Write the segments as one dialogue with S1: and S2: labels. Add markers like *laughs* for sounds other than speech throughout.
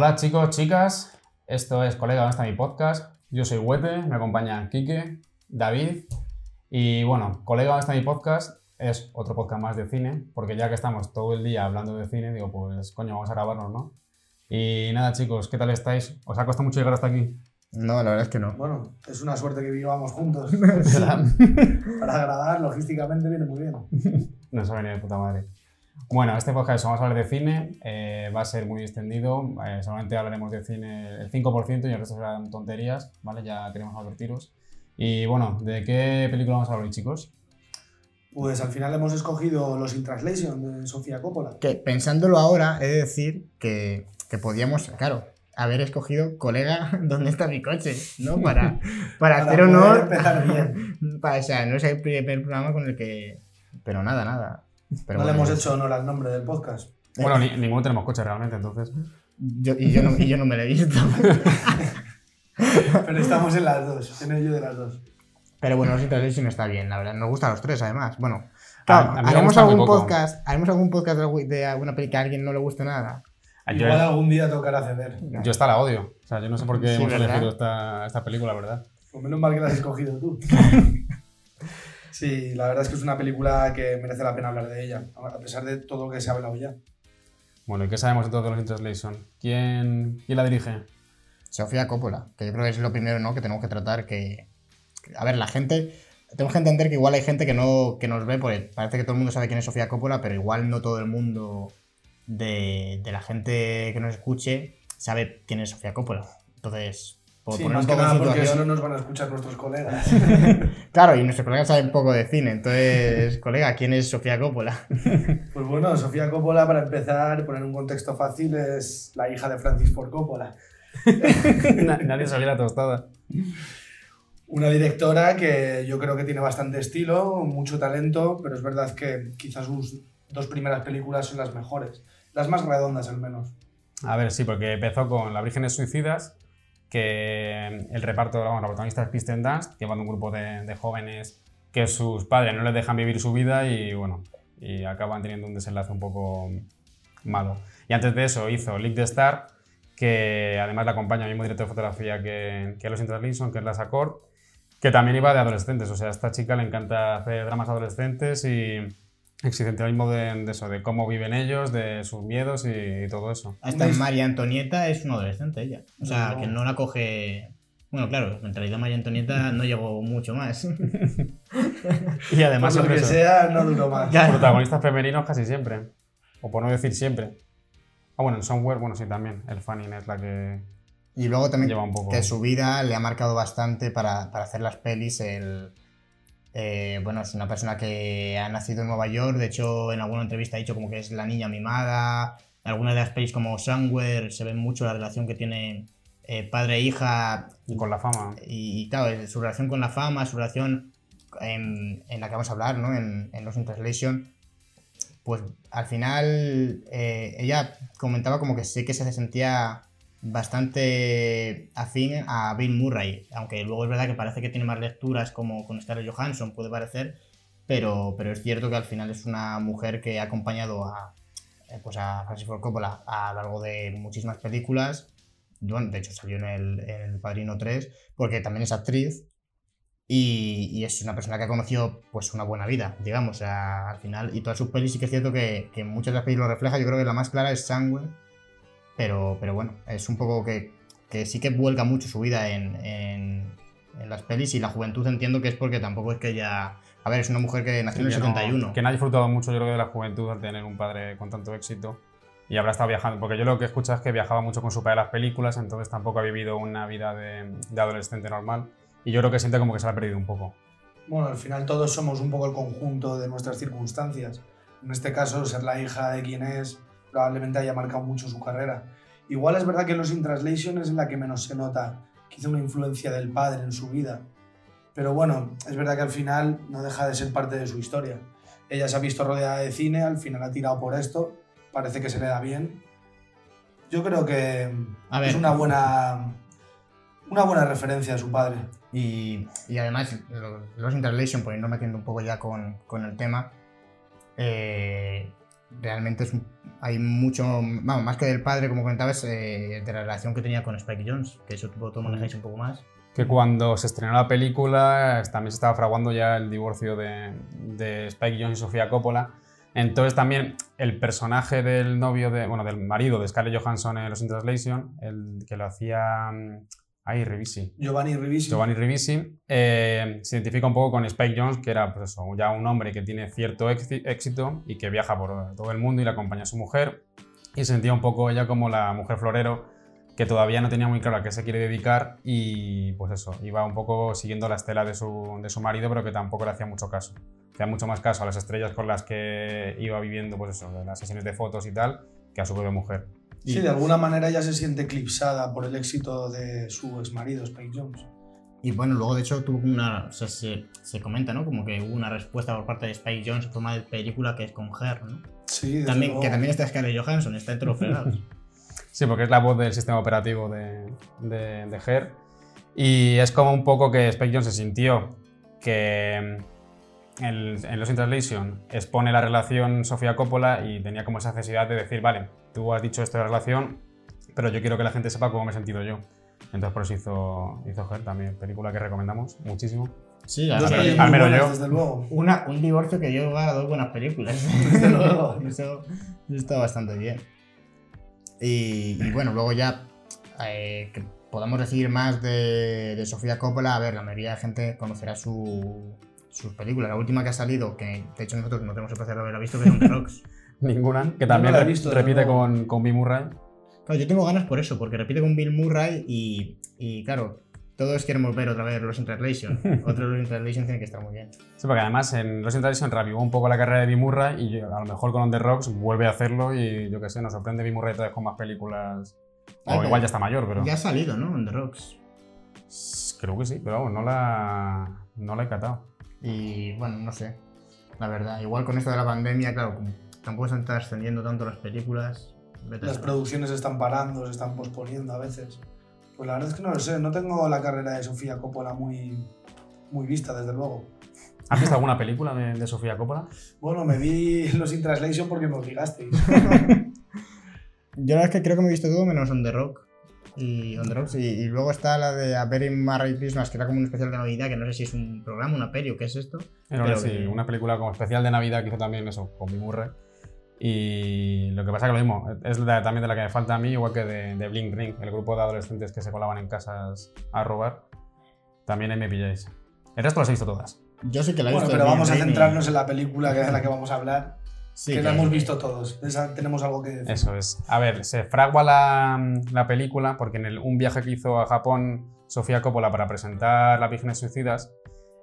S1: Hola chicos, chicas, esto es Colega, ¿dónde está mi podcast? Yo soy Huete, me acompaña Quique, David y bueno, Colega, ¿dónde está mi podcast? Es otro podcast más de cine, porque ya que estamos todo el día hablando de cine, digo, pues coño, vamos a grabarnos, ¿no? Y nada chicos, ¿qué tal estáis? ¿Os ha costado mucho llegar hasta aquí?
S2: No, la verdad es que no.
S3: Bueno, es una suerte que vivamos juntos. *laughs* Para grabar, logísticamente viene muy bien.
S1: Nos ha venido de puta madre. Bueno, este podcast vamos a hablar de cine, eh, va a ser muy extendido, eh, solamente hablaremos de cine el 5% y el resto serán tonterías, ¿vale? Ya queremos advertiros. Y bueno, ¿de qué película vamos a hablar hoy, chicos?
S3: Pues al final hemos escogido Los In Translation de Sofía Coppola.
S2: Que pensándolo ahora, he de decir que, que podíamos, claro, haber escogido colega, *laughs* ¿dónde está mi coche? ¿No? *laughs* Para, para, hacer
S3: poder
S2: honor.
S3: empezar bien. *laughs*
S2: Para, o sea, no es el primer programa con el que. Pero nada, nada. Pero
S3: no le hemos hecho honor al nombre del podcast.
S1: Bueno, ni- ninguno tenemos coche realmente, entonces.
S2: yo- y, yo no, y yo no me lo he visto. *laughs*
S3: Pero estamos en las dos, en ello de las dos.
S2: Pero bueno, los Interlation está bien, la verdad. Nos gustan los tres, además. Bueno, claro,
S1: a
S2: haremos algún
S1: poco.
S2: podcast. Haremos algún podcast de algu- de alguna película que a alguien no le guste nada.
S1: Yo,
S3: Igual algún día tocará ceder.
S1: yo esta la odio. O sea, yo no sé por qué
S2: Sí,
S1: hemos
S2: ¿verdad?
S1: elegido esta, esta película, ¿verdad?
S3: Pues menos mal que la has escogido tú. *laughs* Sí, la verdad es que es una película que merece la pena hablar de ella, a pesar de todo lo que se ha hablado ya.
S1: Bueno, ¿y qué sabemos entonces de los Translation? ¿Quién, ¿Quién la dirige?
S2: Sofía Coppola, que yo creo que es lo primero ¿no? que tenemos que tratar, que- A ver, la gente... Tenemos que entender que igual hay gente que no que nos ve, porque parece que todo el mundo sabe quién es Sofía Coppola, pero igual no todo el mundo de, de la gente que nos escuche sabe quién es Sofía Coppola. Entonces, por
S3: Sí, más que nada porque solo nos van a escuchar nuestros colegas. *laughs*
S2: Claro, y nuestros colegas saben poco de cine, entonces, *laughs* colega, ¿quién es Sofía Coppola? *laughs*
S3: Pues bueno, Sofía Coppola, para empezar, poner un contexto fácil, es la hija de Francis Ford Coppola.
S1: Na- Nadie sabía la tostada.
S3: Una directora que yo creo que tiene bastante estilo, mucho talento, pero es verdad que quizás sus dos primeras películas son las mejores. Las más redondas, al menos.
S1: A ver, sí, porque empezó con Las Vírgenes Suicidas, que el reparto, vamos, la protagonista es Kristen Dunst, llevando un grupo de, de jóvenes que sus padres no les dejan vivir su vida y, bueno, y acaban teniendo un desenlace un poco malo. Y antes de eso hizo Lick the Star, que además la acompaña el mismo director de fotografía que, que Los Interlinson, que es la Sacor, que también iba de adolescentes. O sea, a esta chica le encanta hacer dramas adolescentes y existencialismo de, de eso, de cómo viven ellos, de sus miedos y, y todo eso.
S2: Esta
S3: Una his-
S2: María Antonieta es una adolescente ella. O sea,
S3: No.
S2: que no la coge... Bueno, claro, en realidad María Antonieta no llegó mucho más. *laughs*
S1: Y además
S3: Por lo que
S1: eso,
S3: sea, no duró más.
S1: Protagonistas femeninos casi siempre. O por no decir siempre. Ah, bueno, en Somewhere, bueno, sí, también. El Fanning es la que
S2: Y luego también
S1: lleva un poco...
S2: que su vida le ha marcado bastante para, para hacer las pelis. El, eh, bueno, es una persona que ha nacido en Nueva York. De hecho, en alguna entrevista ha dicho como que es la niña mimada. En algunas de las pelis como Somewhere se ve mucho la relación que tiene eh, padre e hija.
S1: Y con la fama.
S2: Y, y, claro, su relación con la fama, su relación en, en la que vamos a hablar, ¿no? En, en Los In Translation, pues al final eh, ella comentaba como que sí que se sentía bastante afín a Bill Murray, aunque luego es verdad que parece que tiene más lecturas como con Scarlett Johansson, puede parecer, pero, pero es cierto que al final es una mujer que ha acompañado a, eh, pues a Francis Ford Coppola a lo largo de muchísimas películas. De hecho salió en el, en el Padrino 3, porque también es actriz y, y es una persona que ha conocido pues una buena vida, digamos, sea, al final. Y todas sus pelis sí que es cierto que, que muchas de las pelis lo refleja. Yo creo que la más clara es Sangre, pero, pero bueno, es un poco que, que sí que vuelca mucho su vida en, en, en las pelis y la juventud entiendo que es porque tampoco es que ella... A ver, es una mujer que nació en el
S1: que no-
S2: 71.
S1: que no ha disfrutado mucho, yo creo, de la juventud al tener un padre con tanto éxito. Y habrá estado viajando, porque yo lo que he escuchado es que viajaba mucho con su padre a las películas, entonces tampoco ha vivido una vida de, de adolescente normal. Y yo creo que siente como que se la ha perdido un poco.
S3: Bueno, al final todos somos un poco el conjunto de nuestras circunstancias. En este caso, ser la hija de quien es probablemente haya marcado mucho su carrera. Igual es verdad que Los In Translation es en la que menos se nota quizá una influencia del padre en su vida. Pero bueno, es verdad que al final no deja de ser parte de su historia. Ella se ha visto rodeada de cine, al final ha tirado por esto, parece que se le da bien. Yo creo que
S2: A ver.
S3: es una buena, una buena referencia a su padre.
S2: Y, y además, lo- los Interlation, pues no metiendo un poco ya con, con el tema, eh, realmente es hay mucho, vamos, más que del padre, como comentabas, eh, de la relación que tenía con Spike Jones, que eso tú tú manejáis un poco más.
S1: Que cuando se estrenó la película también se estaba fraguando ya el divorcio de, de Spike Jones y Sofía Coppola. Entonces también el personaje del novio, de, bueno, del marido de Scarlett Johansson en Los Translation, el que lo hacía... Ay, Rivisi.
S3: Giovanni Ribisi.
S1: Giovanni Ribisi, eh, se identifica un poco con Spike Jones, que era pues eso, ya un hombre que tiene cierto éxi- éxito y que viaja por todo el mundo y le acompaña a su mujer. Y se sentía un poco ella como la mujer florero, que todavía no tenía muy claro a qué se quiere dedicar y pues eso, iba un poco siguiendo la estela de su, de su marido, pero que tampoco le hacía mucho caso. Hacía mucho más caso a las estrellas con las que iba viviendo, pues eso, las sesiones de fotos y tal, que a su propia mujer.
S3: Sí, de alguna manera ya se siente eclipsada por el éxito de su exmarido, Spike Jones.
S2: Y bueno, luego de hecho tuvo una, o sea, se, se comenta, ¿no? Como que hubo una respuesta por parte de Spike Jones en forma de película que es con Her, ¿no?
S3: Sí, desde
S2: También,
S3: luego.
S2: que también está Scarlett Johansson, está entre los. *laughs*
S1: Sí, porque es la voz del sistema operativo de, de, de Her. Y es como un poco que Spike Jones se sintió que el- en Los in Translation expone la relación Sofía Coppola y tenía como esa necesidad de decir, vale, tú has dicho esto de la relación, pero yo quiero que la gente sepa cómo me he sentido yo. Entonces por eso hizo, hizo Her también, película que recomendamos muchísimo.
S2: Sí,
S1: al al menos yo.
S3: desde luego.
S2: una, un divorcio que dio lugar a dos buenas películas. *laughs*
S3: Desde *laughs* luego.
S2: eso, eso está bastante bien. Y, y bueno, luego ya eh, que podamos decir más de, de Sofía Coppola. A ver, la mayoría de gente conocerá su, sus películas. La última que ha salido, que de hecho nosotros no tenemos el placer de haberla visto, que es The *laughs* Rocks.
S1: Ninguna, que
S3: no
S1: también
S3: la he
S1: re-
S3: visto,
S1: repite con, con Bill Murray.
S2: Claro, yo tengo ganas por eso, porque repite con Bill Murray y, y claro, todos queremos ver otra vez Los in Translation. *laughs* Otro Los in Translation tiene que estar muy bien.
S1: Sí, porque además en Los in Translation reavivó un poco la carrera de Bill Murray y a lo mejor con On The Rocks vuelve a hacerlo y yo qué sé, nos sorprende Bill Murray otra vez con más películas. O
S2: Ah,
S1: igual ya está mayor, pero...
S2: Ya ha salido, ¿no? En The Rocks.
S1: Creo que sí, pero vamos, no la, no la he catado.
S2: Y bueno, no sé. La verdad, igual con esto de la pandemia, claro, como tampoco se están extendiendo tanto las películas.
S3: Las producciones se están parando, se están posponiendo a veces. Pues la verdad es que no lo sé, no tengo la carrera de Sofía Coppola muy, muy vista, desde luego.
S1: ¿Has visto alguna película de, de Sofía Coppola? *laughs*
S3: Bueno, me vi los in translation porque me obligasteis. *laughs*
S2: Yo la verdad es que creo que me he visto todo menos On The Rock. Y On The Rocks. Y, y luego está la de A Very Merry Christmas, que era como un especial de Navidad, que no sé si es un programa, una peli o qué es esto.
S1: Era
S2: Pero
S1: sí,
S2: que-
S1: una película como especial de Navidad que hizo también eso, con Bill Murray. Y lo que pasa es que lo mismo, es la- también de la que me falta a mí, igual que de, de Blink Ring, el grupo de adolescentes que se colaban en casas a robar. También ahí me pilláis. El resto las he visto todas.
S2: Yo sí que la he
S3: Bueno,
S2: visto.
S3: pero vamos a centrarnos en la película que es de la que vamos a hablar,
S2: Sí,
S3: que la hemos visto todos. Esa tenemos algo que decir.
S1: Eso es. A ver, se fragua la, la película porque en el, un viaje que hizo a Japón Sofía Coppola para presentar Las Vírgenes Suicidas,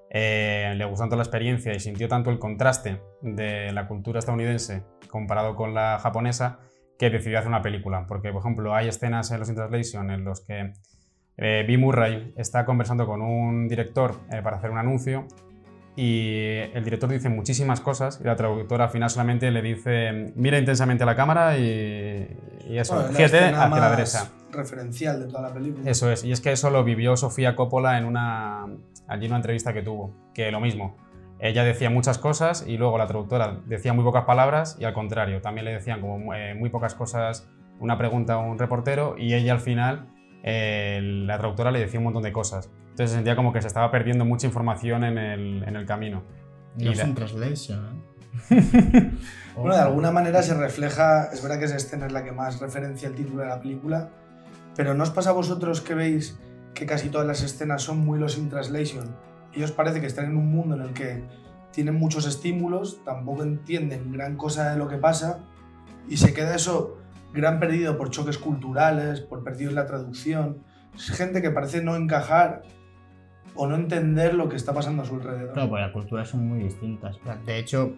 S1: eh, le gustó tanto la experiencia y sintió tanto el contraste de la cultura estadounidense comparado con la japonesa que decidió hacer una película. Porque, por ejemplo, hay escenas en los in Translation en los que eh, Bill Murray está conversando con un director eh, para hacer un anuncio y el director dice muchísimas cosas y la traductora al final solamente le dice mira intensamente a la cámara y, y eso,
S3: Bueno,
S1: hacia la derecha.
S3: referencial de toda la película.
S1: Eso es, y es que eso lo vivió Sofía Coppola en una, allí en una entrevista que tuvo, que lo mismo. Ella decía muchas cosas y luego la traductora decía muy pocas palabras y al contrario, también le decían como eh, muy pocas cosas, una pregunta a un reportero y ella al final, eh, la traductora le decía un montón de cosas. Entonces se sentía como que se estaba perdiendo mucha información en el, en el camino.
S2: Los
S1: y la-
S2: in Translation, ¿eh? *laughs*
S3: Bueno, de alguna manera se refleja, es verdad que esa escena es la que más referencia el título de la película, pero ¿no os pasa a vosotros que veis que casi todas las escenas son muy los in translation? Y os parece que están en un mundo en el que tienen muchos estímulos, tampoco entienden gran cosa de lo que pasa y se queda eso gran perdido por choques culturales, por perdido en la traducción. Es gente que parece no encajar o no entender lo que está pasando a su alrededor.
S2: Claro, pues las culturas son muy distintas. De hecho,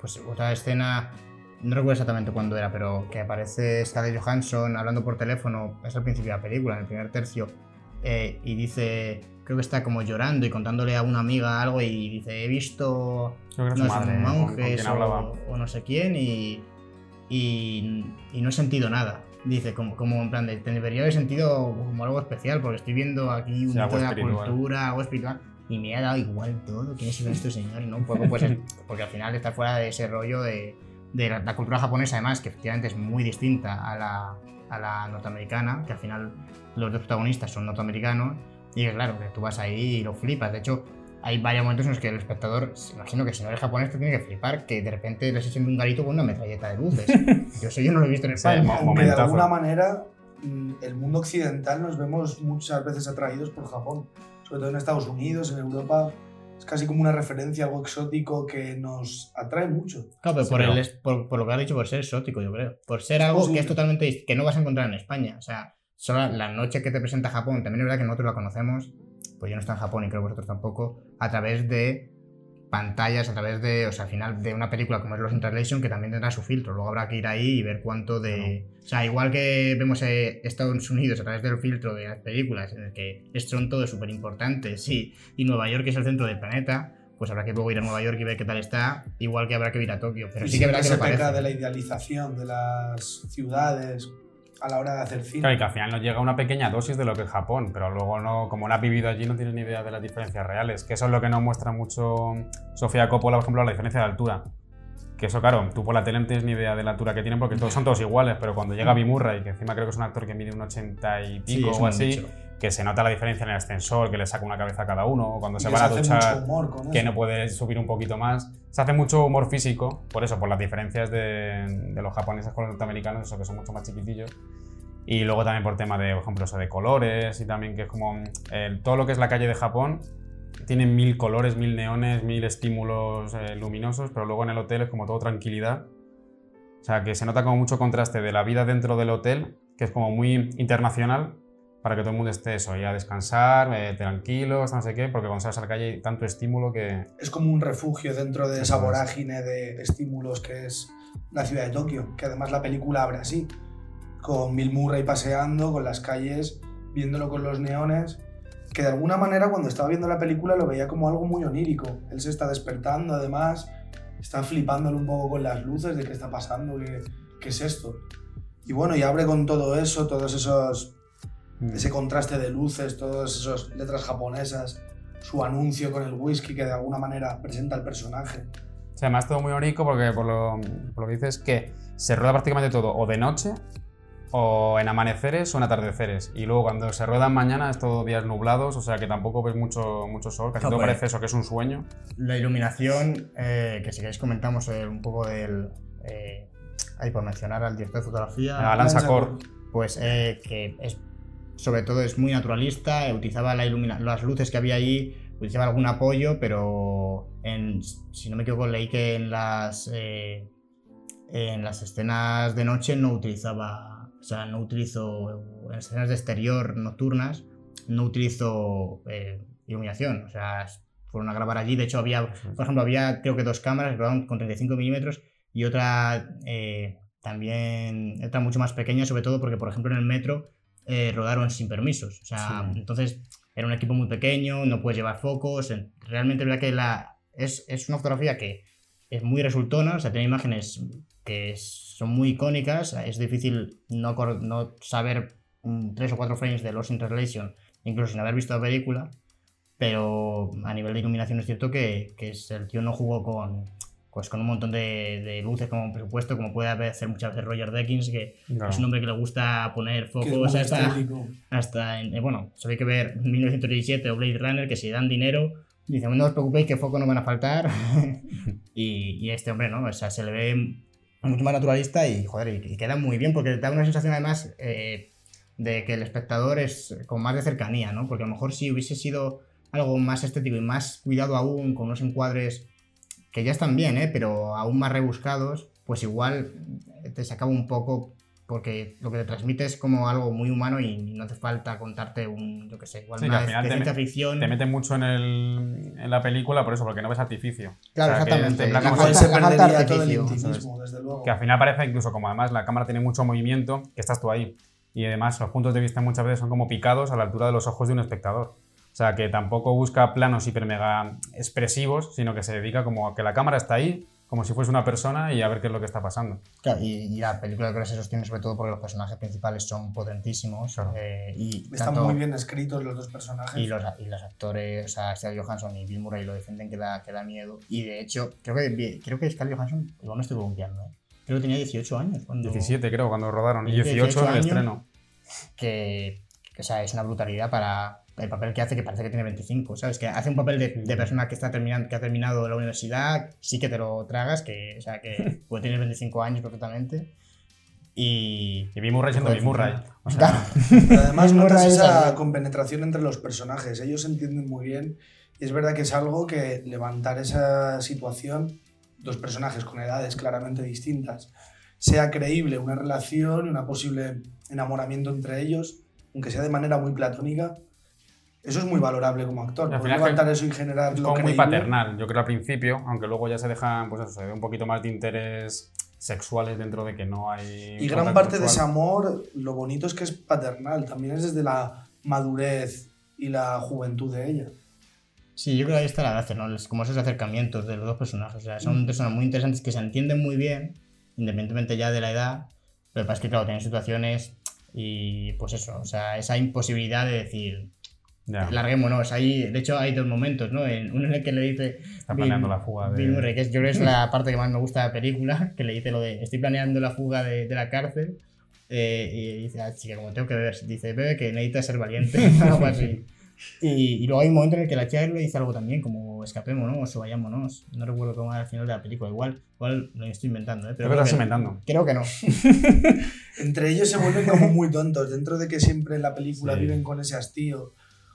S2: pues otra escena, no recuerdo exactamente cuándo era, pero que aparece Scarlett Johansson hablando por teléfono, es al principio de la película, en el primer tercio, eh, y dice, creo que está como llorando y contándole a una amiga algo y dice, he visto no
S1: madre con- con,
S2: monjes o, o no sé quién y, y, y no he sentido nada. Dice, como, como en plan de, debería haber sentido como algo especial porque estoy viendo aquí un
S1: Sí, algo
S2: de la cultura, algo espiritual y me ha dado igual todo. ¿Quién es este señor? Y no un poco, pues, es- *laughs* porque al final está fuera de ese rollo de, de la, la cultura japonesa, además, que efectivamente es muy distinta a la, a la norteamericana, que al final los dos protagonistas son norteamericanos, y claro, que tú vas ahí y lo flipas. De hecho, hay varios momentos en los que el espectador, imagino que si no eres japonés, te tiene que flipar, que de repente le siente un garito con una metralleta de luces. *laughs* yo eso yo no lo he visto en
S1: Sí,
S2: España.
S3: Aunque de alguna manera mm, el mundo occidental nos vemos muchas veces atraídos por Japón, sobre todo en Estados Unidos, en Europa. Es casi como una referencia, algo exótico que nos atrae mucho.
S2: Claro, pero
S1: Sí,
S2: por, el por, por lo que has dicho, por ser exótico, yo creo. Por ser algo que es totalmente que no vas a encontrar en España. O sea, solo la noche que te presenta Japón, también es verdad que nosotros la conocemos, pues yo no estoy en Japón y creo que vosotros tampoco, a través de pantallas, a través de, o sea, al final de una película como es Los in Translation, que también tendrá su filtro. Luego habrá que ir ahí y ver cuánto de... O sea, igual que vemos eh, Estados Unidos a través del filtro de las películas, en el que es- son todos súper importantes, sí, y Nueva York es el centro del planeta, pues habrá que luego ir a Nueva York y ver qué tal está, igual que habrá que ir a Tokio. Pero sí que verá que
S3: se peca de la idealización de las ciudades a la hora de hacer cine.
S1: Claro, y que al final nos llega una pequeña dosis de lo que es Japón, pero luego no, como no has vivido allí, no tienes ni idea de las diferencias reales. Que eso es lo que nos muestra mucho Sofía Coppola, por ejemplo, la diferencia de altura. Que eso, claro, tú por la tele no tienes ni idea de la altura que tienen porque todos son todos iguales, pero cuando llega Bill Murray, que encima creo que es un actor que mide un 80 y
S2: Sí,
S1: pico
S2: es
S1: o así. Que se nota la diferencia en el ascensor, que le saca una cabeza a cada uno, cuando se van a duchar que no puede subir un poquito más. Se hace mucho humor físico, por eso, por las diferencias de, de los japoneses con los norteamericanos, eso que son mucho más chiquitillos. Y luego también por tema de, por ejemplo, eso de colores y también que es como el- todo lo que es la calle de Japón tiene mil colores, mil neones, mil estímulos eh, luminosos, pero luego en el hotel es como todo tranquilidad. O sea, que se nota como mucho contraste de la vida dentro del hotel, que es como muy internacional, para que todo el mundo esté eso, y a descansar, eh, tranquilos, no sé qué, porque cuando sales a la calle hay tanto estímulo que...
S3: Es como un refugio dentro de esa vorágine de estímulos que es la ciudad de Tokio, que además la película abre así, con Bill Murray paseando, con las calles, viéndolo con los neones, que de alguna manera cuando estaba viendo la película lo veía como algo muy onírico. Él se está despertando además, está flipándolo un poco con las luces de qué está pasando, qué, qué es esto. Y bueno, y abre con todo eso, todos esos ese contraste de luces, todas esas letras japonesas, su anuncio con el whisky que de alguna manera presenta al personaje.
S1: O sea, además todo muy bonito porque por lo, por lo que dices que se rueda prácticamente todo o de noche o en amaneceres o en atardeceres. Y luego cuando se rueda en mañana es todo días nublados, o sea que tampoco ves mucho, mucho sol, casi
S2: No,
S1: todo
S2: pues.
S1: parece eso, que es un sueño.
S2: La iluminación, eh, que si queréis comentamos eh, un poco del... Eh, ahí por mencionar al director de fotografía.
S1: Alan
S3: Alan
S1: Sacor,
S2: pues eh, que es sobre todo es muy naturalista, eh, utilizaba la ilumina las luces que había allí, utilizaba algún apoyo, pero en, si no me equivoco leí que en las eh, en las escenas de noche no utilizaba, o sea, no utilizo en escenas de exterior nocturnas no utilizo eh, iluminación, o sea, fueron a grabar allí, de hecho había, por ejemplo, había creo que dos cámaras grababan con 35 milímetros y otra eh, también, otra mucho más pequeña, sobre todo porque, por ejemplo, en el metro eh, rodaron sin permisos. O sea,
S1: Sí.
S2: entonces era un equipo muy pequeño, no puedes llevar focos. en- Realmente verdad que la, es, es una fotografía que es muy resultona, o sea, tiene imágenes que son muy icónicas. Es difícil no, no saber mm, tres o cuatro frames de Lost in Translation, incluso sin haber visto la película. Pero a nivel de iluminación es cierto que, que el tío no jugó con, pues con un montón de, de luces como presupuesto, como puede hacer muchas veces Roger Deakins, que
S1: Claro.
S2: es un hombre que le gusta poner focos hasta, hasta en, eh, bueno, solo hay que ver *laughs* 1917 o Blade Runner, que si dan dinero, dicen, no os preocupéis que focos no van a faltar. *laughs* y, y este hombre, ¿no? O sea, se le ve mucho más naturalista y, joder, y, y queda muy bien, porque da una sensación además eh, de que el espectador es con más de cercanía, ¿no? Porque a lo mejor si hubiese sido algo más estético y más cuidado aún, con unos encuadres que ya están bien, ¿eh? Pero aún más rebuscados, pues igual te sacaba un poco porque lo que te transmite es como algo muy humano y no hace falta contarte un, yo qué sé, igual
S1: Sí, que
S2: una
S1: al final te
S2: ficción.
S1: Te meten mucho en, el, en la película por eso, porque no ves artificio.
S2: Claro,
S1: O sea, que
S2: exactamente.
S1: en plan
S2: La
S3: se perdería todo el
S2: artificio,
S3: intimismo, desde luego.
S1: que al final parece incluso como además la cámara tiene mucho movimiento, que estás tú ahí. Y además los puntos de vista muchas veces son como picados a la altura de los ojos de un espectador. O sea, que tampoco busca planos hiper mega expresivos, sino que se dedica como a que la cámara está ahí, como si fuese una persona y a ver qué es lo que está pasando.
S2: Claro, y, y la película creo que se sostiene sobre todo porque los personajes principales son potentísimos
S1: Claro.
S2: eh, y
S3: Están
S2: tanto-
S3: muy bien escritos los dos personajes.
S2: Y los, y los actores, o sea, Scarlett Johansson y Bill Murray lo defienden que da, que da miedo. Y de hecho, creo que, creo que Scarlett Johansson igual me estoy columpiando, ¿eh? creo que tenía 18 años. Cuando,
S1: 17 creo, cuando rodaron. Y
S2: 18
S1: 18 en el estreno.
S2: Que, que, o sea, es una brutalidad para el papel que hace, que parece que tiene 25, ¿sabes? Que hace un papel de, de persona que, está terminando, que ha terminado la universidad, sí que te lo tragas, que, o sea, que puede tener 25 años perfectamente. Y...
S1: Y Bill Murray siendo Bill Murray. O sea,
S2: Claro. *laughs*
S3: Pero además notas esa compenetración entre los personajes. Ellos se entienden muy bien. Y es verdad que es algo que levantar esa situación, dos personajes con edades claramente distintas, sea creíble una relación y una posible enamoramiento entre ellos, aunque sea de manera muy platónica, eso es muy valorable como actor. Poder
S1: final es que
S3: levantar eso y generar
S1: es
S3: lo
S1: como muy paternal, yo creo al principio, aunque luego ya se dejan, pues eso, se ve un poquito más de interés sexuales dentro de que no hay.
S3: Y gran parte de ese amor, lo bonito es que es paternal, también es desde la madurez y la juventud de ella.
S2: Sí, yo creo que ahí está la gracia, ¿no? Como esos acercamientos de los dos personajes. O sea, son personas muy interesantes que se entienden muy bien, independientemente ya de la edad. Pero lo que pasa es que, claro, tienen situaciones y pues eso, o sea, esa imposibilidad de decir,
S1: Ya,
S2: larguémonos. Ahí, de hecho, hay dos momentos, ¿no? En, uno en el que le dice.
S1: está planeando la fuga de.
S2: Bill Murray, que es, yo creo que es la parte que más me gusta de la película, que le dice lo de estoy planeando la fuga de, de la cárcel. eh, y dice, ah, chica, como tengo que beber, dice, bebe que necesitas ser valiente, *laughs* algo así. Y, y luego hay un momento en el que la chica le dice algo también, como escapémonos o vayámonos. No recuerdo cómo era al final de la película, igual, igual lo estoy inventando, ¿eh?
S1: Creo
S2: Pero
S1: que lo estás inventando.
S2: Creo que no. *laughs*
S3: Entre ellos se vuelven como muy tontos, dentro de que siempre en la película
S1: Sí.
S3: viven con ese hastío,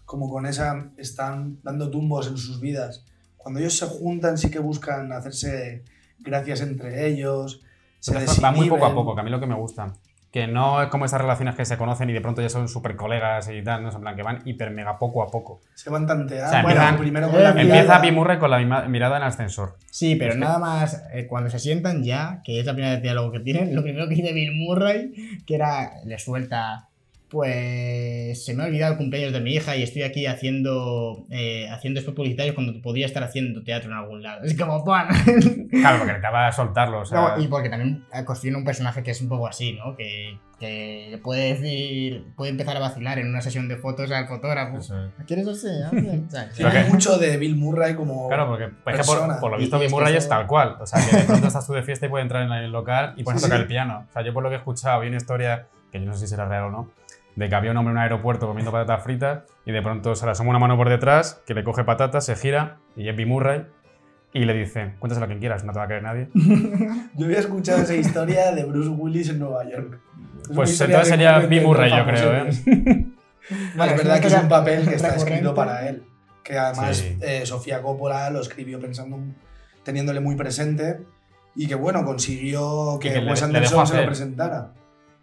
S3: como con esa, están dando tumbos en sus vidas. Cuando ellos se juntan sí que buscan hacerse gracias entre ellos, se
S1: va muy poco a poco, que a mí lo que me gusta. Que no es como esas relaciones que se conocen y de pronto ya son súper colegas y tal, ¿no? En plan, que van hiper mega poco a poco.
S3: Se van tanteando.
S1: O sea,
S3: bueno,
S1: empiezan-
S3: primero con la
S2: eh,
S1: Empieza
S3: mirada.
S1: Bill Murray con la mima- mirada en el ascensor.
S2: Sí, pero
S1: Es que-
S2: nada más eh, cuando se sientan ya, que es la primera diálogo que tienen, lo primero que dice Bill Murray, que era, le suelta, pues se me ha olvidado el cumpleaños de mi hija y estoy aquí haciendo eh, haciendo spots publicitarios cuando podía estar haciendo teatro en algún lado. Es como, ¡pan! *laughs*
S1: Claro, porque necesitaba soltarlo. O sea,
S2: No, y porque también eh, construye un personaje que es un poco así, ¿no? Que, que puede decir, puede empezar a vacilar en una sesión de fotos al fotógrafo. ¿Quieres así? *laughs* Bien. O sea,
S3: Tiene
S1: Lo que- *laughs*
S3: mucho de Bill Murray como.
S1: Claro, porque pues, es que por, lo visto
S2: y
S1: Bill
S2: es que
S1: Murray es tal cual. O sea, que de pronto estás tú de fiesta y puedes entrar en el local y pones
S3: Sí,
S1: a tocar
S3: sí.
S1: el piano. O sea, yo por lo que he escuchado, vi una historia, que yo no sé si será real o no, de que había un hombre en un aeropuerto comiendo patatas fritas y de pronto se le asoma una mano por detrás, que le coge patatas, se gira y es Bill Murray y le dice, cuéntaselo a quien quieras, no te va a creer nadie. *laughs*
S3: Yo había escuchado esa historia de Bruce Willis en Nueva York. Es
S1: Pues entonces sería Bill Murray, yo creo, ¿eh? *laughs*
S3: es verdad que es un papel que está escrito para él. Que además
S1: Sí.
S3: eh, Sofía Coppola lo escribió pensando, teniéndole muy presente. Y que bueno, consiguió que,
S1: que
S3: Wes Anderson se lo presentara.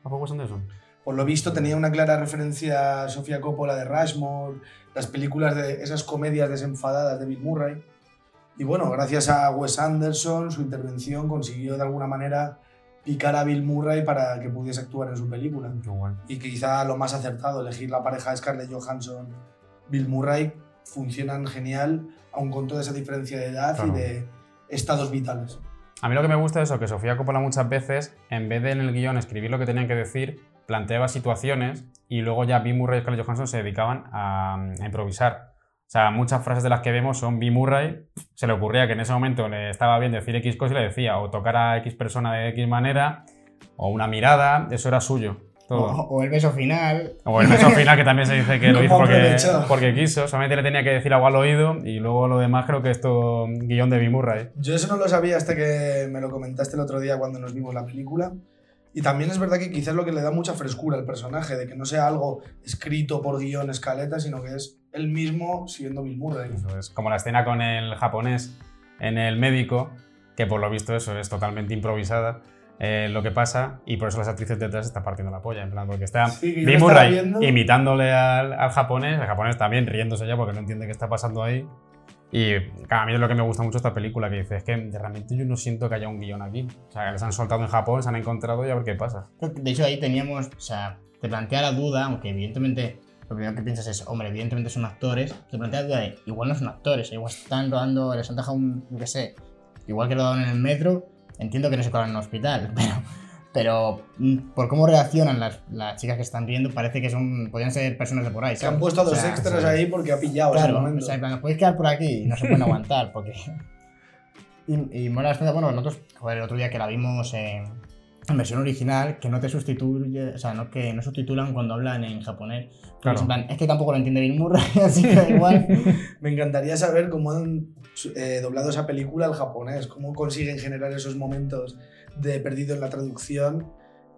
S1: ¿A poco son de eso?
S3: Por lo visto tenía una clara referencia a Sofía Coppola de Rushmore, las películas de esas comedias desenfadadas de Bill Murray. Y bueno, gracias a Wes Anderson, su intervención consiguió de alguna manera picar a Bill Murray para que pudiese actuar en su película. Y quizá lo más acertado, elegir la pareja de Scarlett Johansson, Bill Murray, funcionan genial, aun con toda esa diferencia de edad
S1: Claro.
S3: y de estados vitales.
S1: A mí lo que me gusta es eso, que Sofía Coppola muchas veces, en vez de en el guion escribir lo que tenían que decir, planteaba situaciones y luego ya Bill Murray y Scarlett Johansson se dedicaban a, a improvisar. O sea, muchas frases de las que vemos son Bill Murray, se le ocurría que en ese momento le estaba bien decir X cosa y le decía, o tocar a X persona de X manera, o una mirada, eso era suyo. Todo.
S2: O, o el beso final.
S1: O el beso final que también se dice que *laughs* lo
S3: ¿Cómo
S1: hizo porque, quiso, solamente le tenía que decir algo al oído y luego lo demás creo que es todo guion de Bill Murray.
S3: Yo eso no lo sabía hasta que me lo comentaste el otro día cuando nos vimos la película. Y también es verdad que quizás lo que le da mucha frescura al personaje, de que no sea algo escrito por guion, escaleta, sino que es él mismo siendo Bill Murray.
S1: Eso es como la escena con el japonés en el médico, que por lo visto eso es totalmente improvisada. eh, lo que pasa y por eso las actrices detrás están partiendo la polla, en plan, porque está
S3: Sí,
S1: Bill Murray imitándole al, al japonés, el japonés también riéndose ya porque no entiende qué está pasando ahí. Y a mí es lo que me gusta mucho esta película, que dice, es que realmente yo no siento que haya un guion aquí. O sea, que les han soltado en Japón, se han encontrado y a ver qué pasa.
S2: De hecho, ahí teníamos, o sea, te plantea la duda, aunque evidentemente lo primero que piensas es, hombre, evidentemente son actores, te plantea la duda de, igual no son actores, igual están rodando, les han dejado un, yo qué sé, igual que rodaron en el metro, entiendo que no se colan en un hospital, *laughs* pero, pero mm, por cómo reaccionan las, las chicas que están viendo, parece que son, podrían ser personas de por ahí,
S3: Se han
S2: ¿sabes?
S3: puesto a
S2: O
S3: dos
S2: sea,
S3: extras
S1: sí.
S3: ahí porque ha pillado
S2: Claro, o sea, en plan, podéis quedar por aquí y no se pueden aguantar, porque... *laughs* Y, y mola bastante, bueno, nosotros, joder, el otro día que la vimos en, en versión original, que no te sustituye, o sea, no que no subtitulan cuando hablan en japonés.
S1: Claro.
S2: es en plan, es que tampoco lo entiende Bill Murray, *laughs* así que da igual. *laughs*
S3: Me encantaría saber cómo han eh, doblado esa película al japonés, cómo consiguen generar esos momentos de perdido en la traducción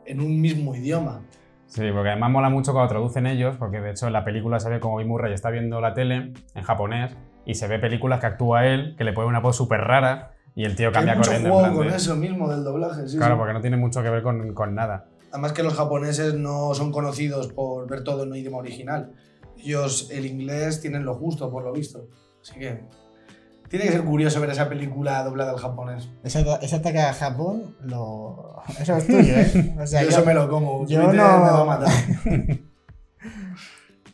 S3: en un mismo idioma.
S1: Sí, porque además mola mucho cuando traducen ellos, porque de hecho en la película se ve como Murray está viendo la tele en japonés y se ve películas que actúa él, que le pone una voz súper rara y el tío cambia
S3: Hay mucho
S1: corriendo. en
S3: juego
S1: plan
S3: con
S1: de-
S3: eso mismo del doblaje. sí,
S1: Claro,
S3: sí.
S1: porque no tiene mucho que ver con, con nada.
S3: Además que los japoneses no son conocidos por ver todo en idioma original. Ellos el inglés tienen lo justo, por lo visto. Así que tiene que ser curioso ver esa película doblada al japonés.
S2: Ese, ese ataque a Japón, lo... *laughs* eso es tuyo, ¿eh? O sea,
S3: yo
S2: yo-
S3: eso me lo como.
S2: yo no-
S3: me va a matar. *laughs*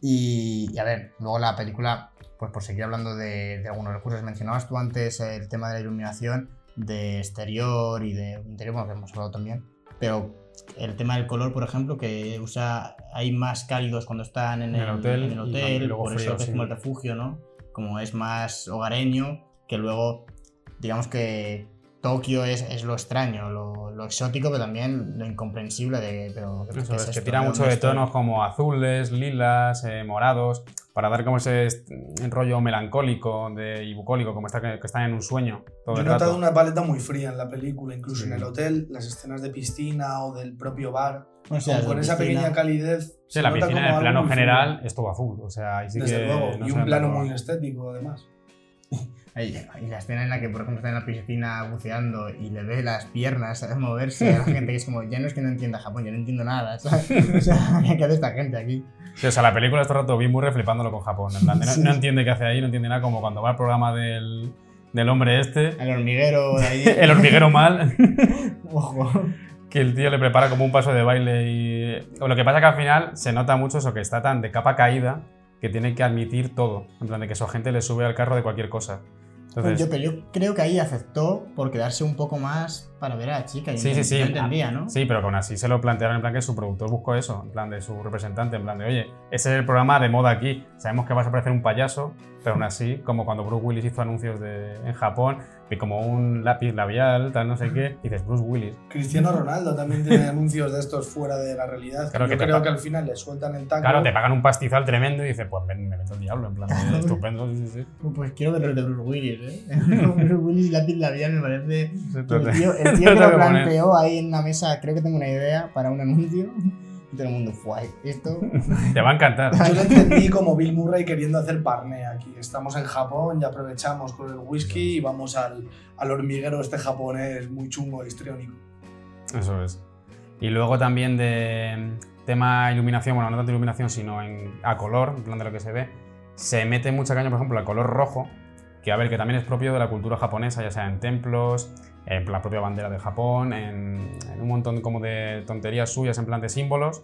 S2: Y, y a ver, luego la película, pues por seguir hablando de, de algunos recursos, mencionabas tú antes el tema de la iluminación de exterior y de interior, bueno, que hemos hablado también, pero el tema del color, por ejemplo, que usa, hay más cálidos cuando están en
S1: En
S2: el,
S1: el hotel
S2: en el
S1: y
S2: hotel,
S1: luego
S2: por eso que es
S1: sí.
S2: como el refugio, ¿no? Como es más hogareño, que luego, digamos que Tokio es, es lo extraño, lo, lo exótico, pero también lo incomprensible de... Pero, ¿qué
S1: Eso es, que tira
S2: ¿De
S1: mucho de tonos como azules, lilas, eh, morados, para dar como ese rollo melancólico de, y bucólico, como está, que, que están en un sueño todo
S3: Yo he notado una paleta muy fría en la película, incluso
S1: Sí.
S3: en el hotel, las escenas de piscina o del propio bar.
S2: O sea,
S3: con esa
S2: piscina-
S3: pequeña calidez.
S1: Sí,
S3: se
S1: la
S3: nota
S1: piscina en
S3: como
S1: el
S3: algo
S1: plano
S3: muy
S1: general es todo azul, o sea, ahí sí
S3: Desde
S1: que...
S3: luego,
S1: no
S3: y un plano muy estético, además. *laughs*
S2: Y la escena en la que, por ejemplo, está en la piscina buceando y le ve las piernas ¿sabes? *laughs* moverse a la gente que es como, ya no es que no entienda Japón, yo no entiendo nada. ¿sabes? *laughs* O sea, ¿qué hace esta gente aquí?
S1: Sí, o sea, la película está rato bien Murray flipándolo con Japón. En plan, no, no entiende qué hace ahí, no entiende nada, como cuando va al programa del, del hombre este,
S2: El hormiguero de ahí.
S1: el hormiguero mal,
S2: Ojo.
S1: Que el tío le prepara como un paso de baile y... o Lo que pasa que al final se nota mucho eso, que está tan de capa caída que tiene que admitir todo. En plan, de que su gente le sube al carro de cualquier cosa. Entonces,
S2: Yo, pero yo creo que ahí aceptó por quedarse un poco más para ver a la chica. Y
S1: Sí, sí, sí.
S2: no entendía, ¿no?
S1: Sí, pero con así se lo plantearon en plan que su productor buscó eso, en plan de su representante, en plan de, oye, ese es el programa de moda aquí, sabemos que vas a parecer un payaso, pero aún así, como cuando Bruce Willis hizo anuncios de, en Japón, y como un lápiz labial, tal, no sé qué, y dices, Bruce Willis.
S3: Cristiano Ronaldo también tiene *laughs* anuncios de estos fuera de la realidad.
S1: Claro
S3: Yo
S1: que te
S3: creo que al final le sueltan el taco.
S1: Claro, te pagan un pastizal tremendo y dices, pues ven, me meto el diablo, en plan, *laughs* estupendo, sí, sí,
S2: Pues quiero ver los de Bruce Willis, ¿eh? *laughs* Bruce Willis lápiz labial me parece...
S1: sí.
S2: que El tío, el tío que lo planteó ahí en una mesa, creo que tengo una idea para un anuncio. Y todo el mundo, guay, esto...
S1: Te va a encantar. *laughs*
S3: Yo lo entendí como Bill Murray queriendo hacer parné aquí. Estamos en Japón y aprovechamos con el whisky y vamos al, al hormiguero este japonés muy chungo, histriónico.
S1: Eso es. Y luego también de tema iluminación, bueno, no tanto iluminación, sino en, a color, en plan de lo que se ve, se mete mucha caña, por ejemplo, al color rojo, que a ver, que también es propio de la cultura japonesa, ya sea en templos, en la propia bandera de Japón, en, en un montón como de tonterías suyas en plan de símbolos.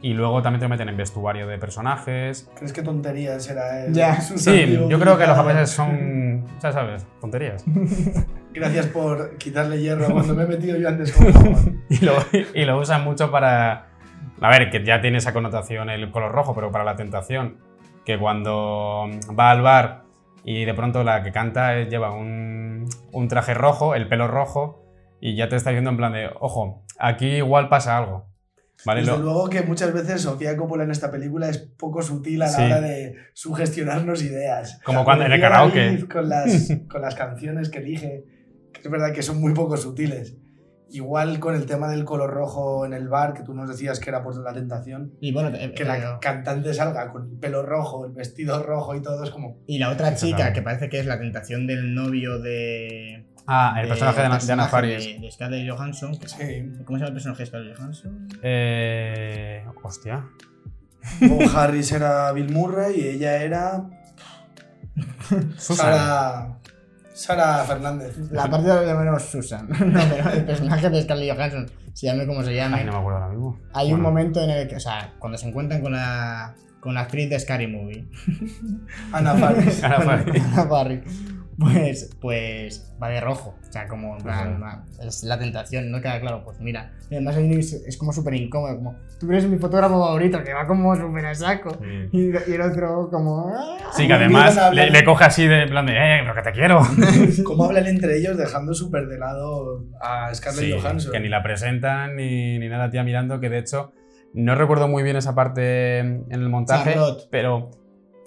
S1: Y luego también te lo meten en vestuario de personajes.
S3: ¿Crees que tonterías era el
S2: Ya.
S1: Sí, yo creo que los japoneses son, ya sabes, tonterías. *laughs*
S3: Gracias por quitarle hierro *laughs* cuando me he metido yo antes con Japón. *laughs*
S1: y lo, y lo usan mucho para. A ver, que ya tiene esa connotación el color rojo, pero para la tentación. Que cuando va al bar y de pronto la que canta lleva un, un traje rojo, el pelo rojo, y ya te está diciendo en plan de, ojo, aquí igual pasa algo. ¿Vale?
S3: Desde
S1: Lo-
S3: luego que muchas veces Sofía Coppola en esta película es poco sutil a la
S1: Sí.
S3: hora de sugestionarnos ideas.
S1: Como cuando en el karaoke.
S3: Con las, *laughs* con las canciones que elige, que es verdad que son muy poco sutiles. Igual con el tema del color rojo en el bar, que tú nos decías que era por la tentación,
S2: Y bueno, eh,
S3: que
S2: eh,
S3: la cantante salga con el pelo rojo, el vestido rojo y todo, es como...
S2: y la otra chica, que parece que es la tentación del novio de...
S1: Ah, el
S2: de-
S1: personaje de, Ana- de Ana Faris.
S2: De, de Scarlett Johansson. que-
S3: Sí.
S2: ¿Cómo se llama el personaje de Scarlett Johansson?
S1: Eh, hostia.
S3: Bob Harris era Bill Murray y ella era *laughs*
S1: Susan.
S3: Sara, Sara Fernández.
S2: La parte de menos Susan. *laughs* no, pero el personaje de Scarlett Johansson, se llame como se llame.
S1: Ay, no me acuerdo ahora mismo.
S2: Hay un momento en el que, o sea, cuando se encuentran con la, con la actriz de Scary Movie,
S3: Ana Faris.
S1: Ana Faris. *laughs*
S2: Ana Faris, pues, pues va de rojo. O sea, como en plan, es la tentación, no queda claro. Pues mira, además es, es como súper incómodo. Como tú eres mi fotógrafo favorito, que va como súper a saco.
S1: Sí.
S2: Y, y el otro, como. "Ah".
S1: Sí, que además le, le coge así de plan de, eh, pero que te quiero. *laughs*
S3: ¿Cómo hablan entre ellos dejando súper de lado a Scarlett
S1: Sí,
S3: Johansson?
S1: que ni la presentan ni, ni nada, tía, mirando, que de hecho no recuerdo muy bien esa parte en el montaje,
S2: Charlotte.
S1: pero...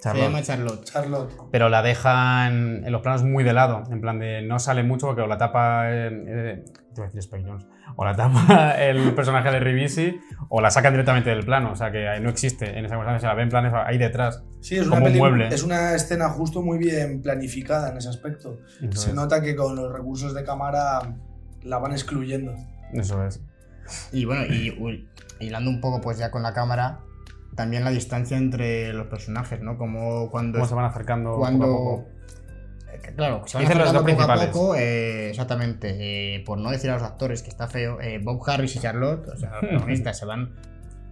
S2: Se
S1: Charlotte.
S2: llama Charlotte.
S3: Charlotte.
S1: pero la dejan en los planos muy de lado, en plan de no sale mucho porque o la tapa, eh, eh, te iba a decir Spike o la tapa *laughs* el personaje de Ribisi o la sacan directamente del plano, o sea que ahí no existe en esa circunstancia, se la ven en planes ahí detrás.
S3: Sí, es
S1: Como
S3: una,
S1: un mueble.
S3: es una escena justo muy bien planificada en ese aspecto. Se nota que con los recursos de cámara la van excluyendo.
S1: Eso es.
S2: Y bueno, y hilando un poco pues ya con la cámara, también la distancia entre los personajes, ¿no? Como cuando...
S1: Cómo se van acercando
S2: cuando...
S1: poco a poco.
S2: Eh, Claro, se van
S1: los
S2: acercando
S1: dos
S2: poco a poco, eh, exactamente, eh, por no decir a los actores que está feo, eh, Bob Harris y Charlotte, o sea, los *laughs* protagonistas se van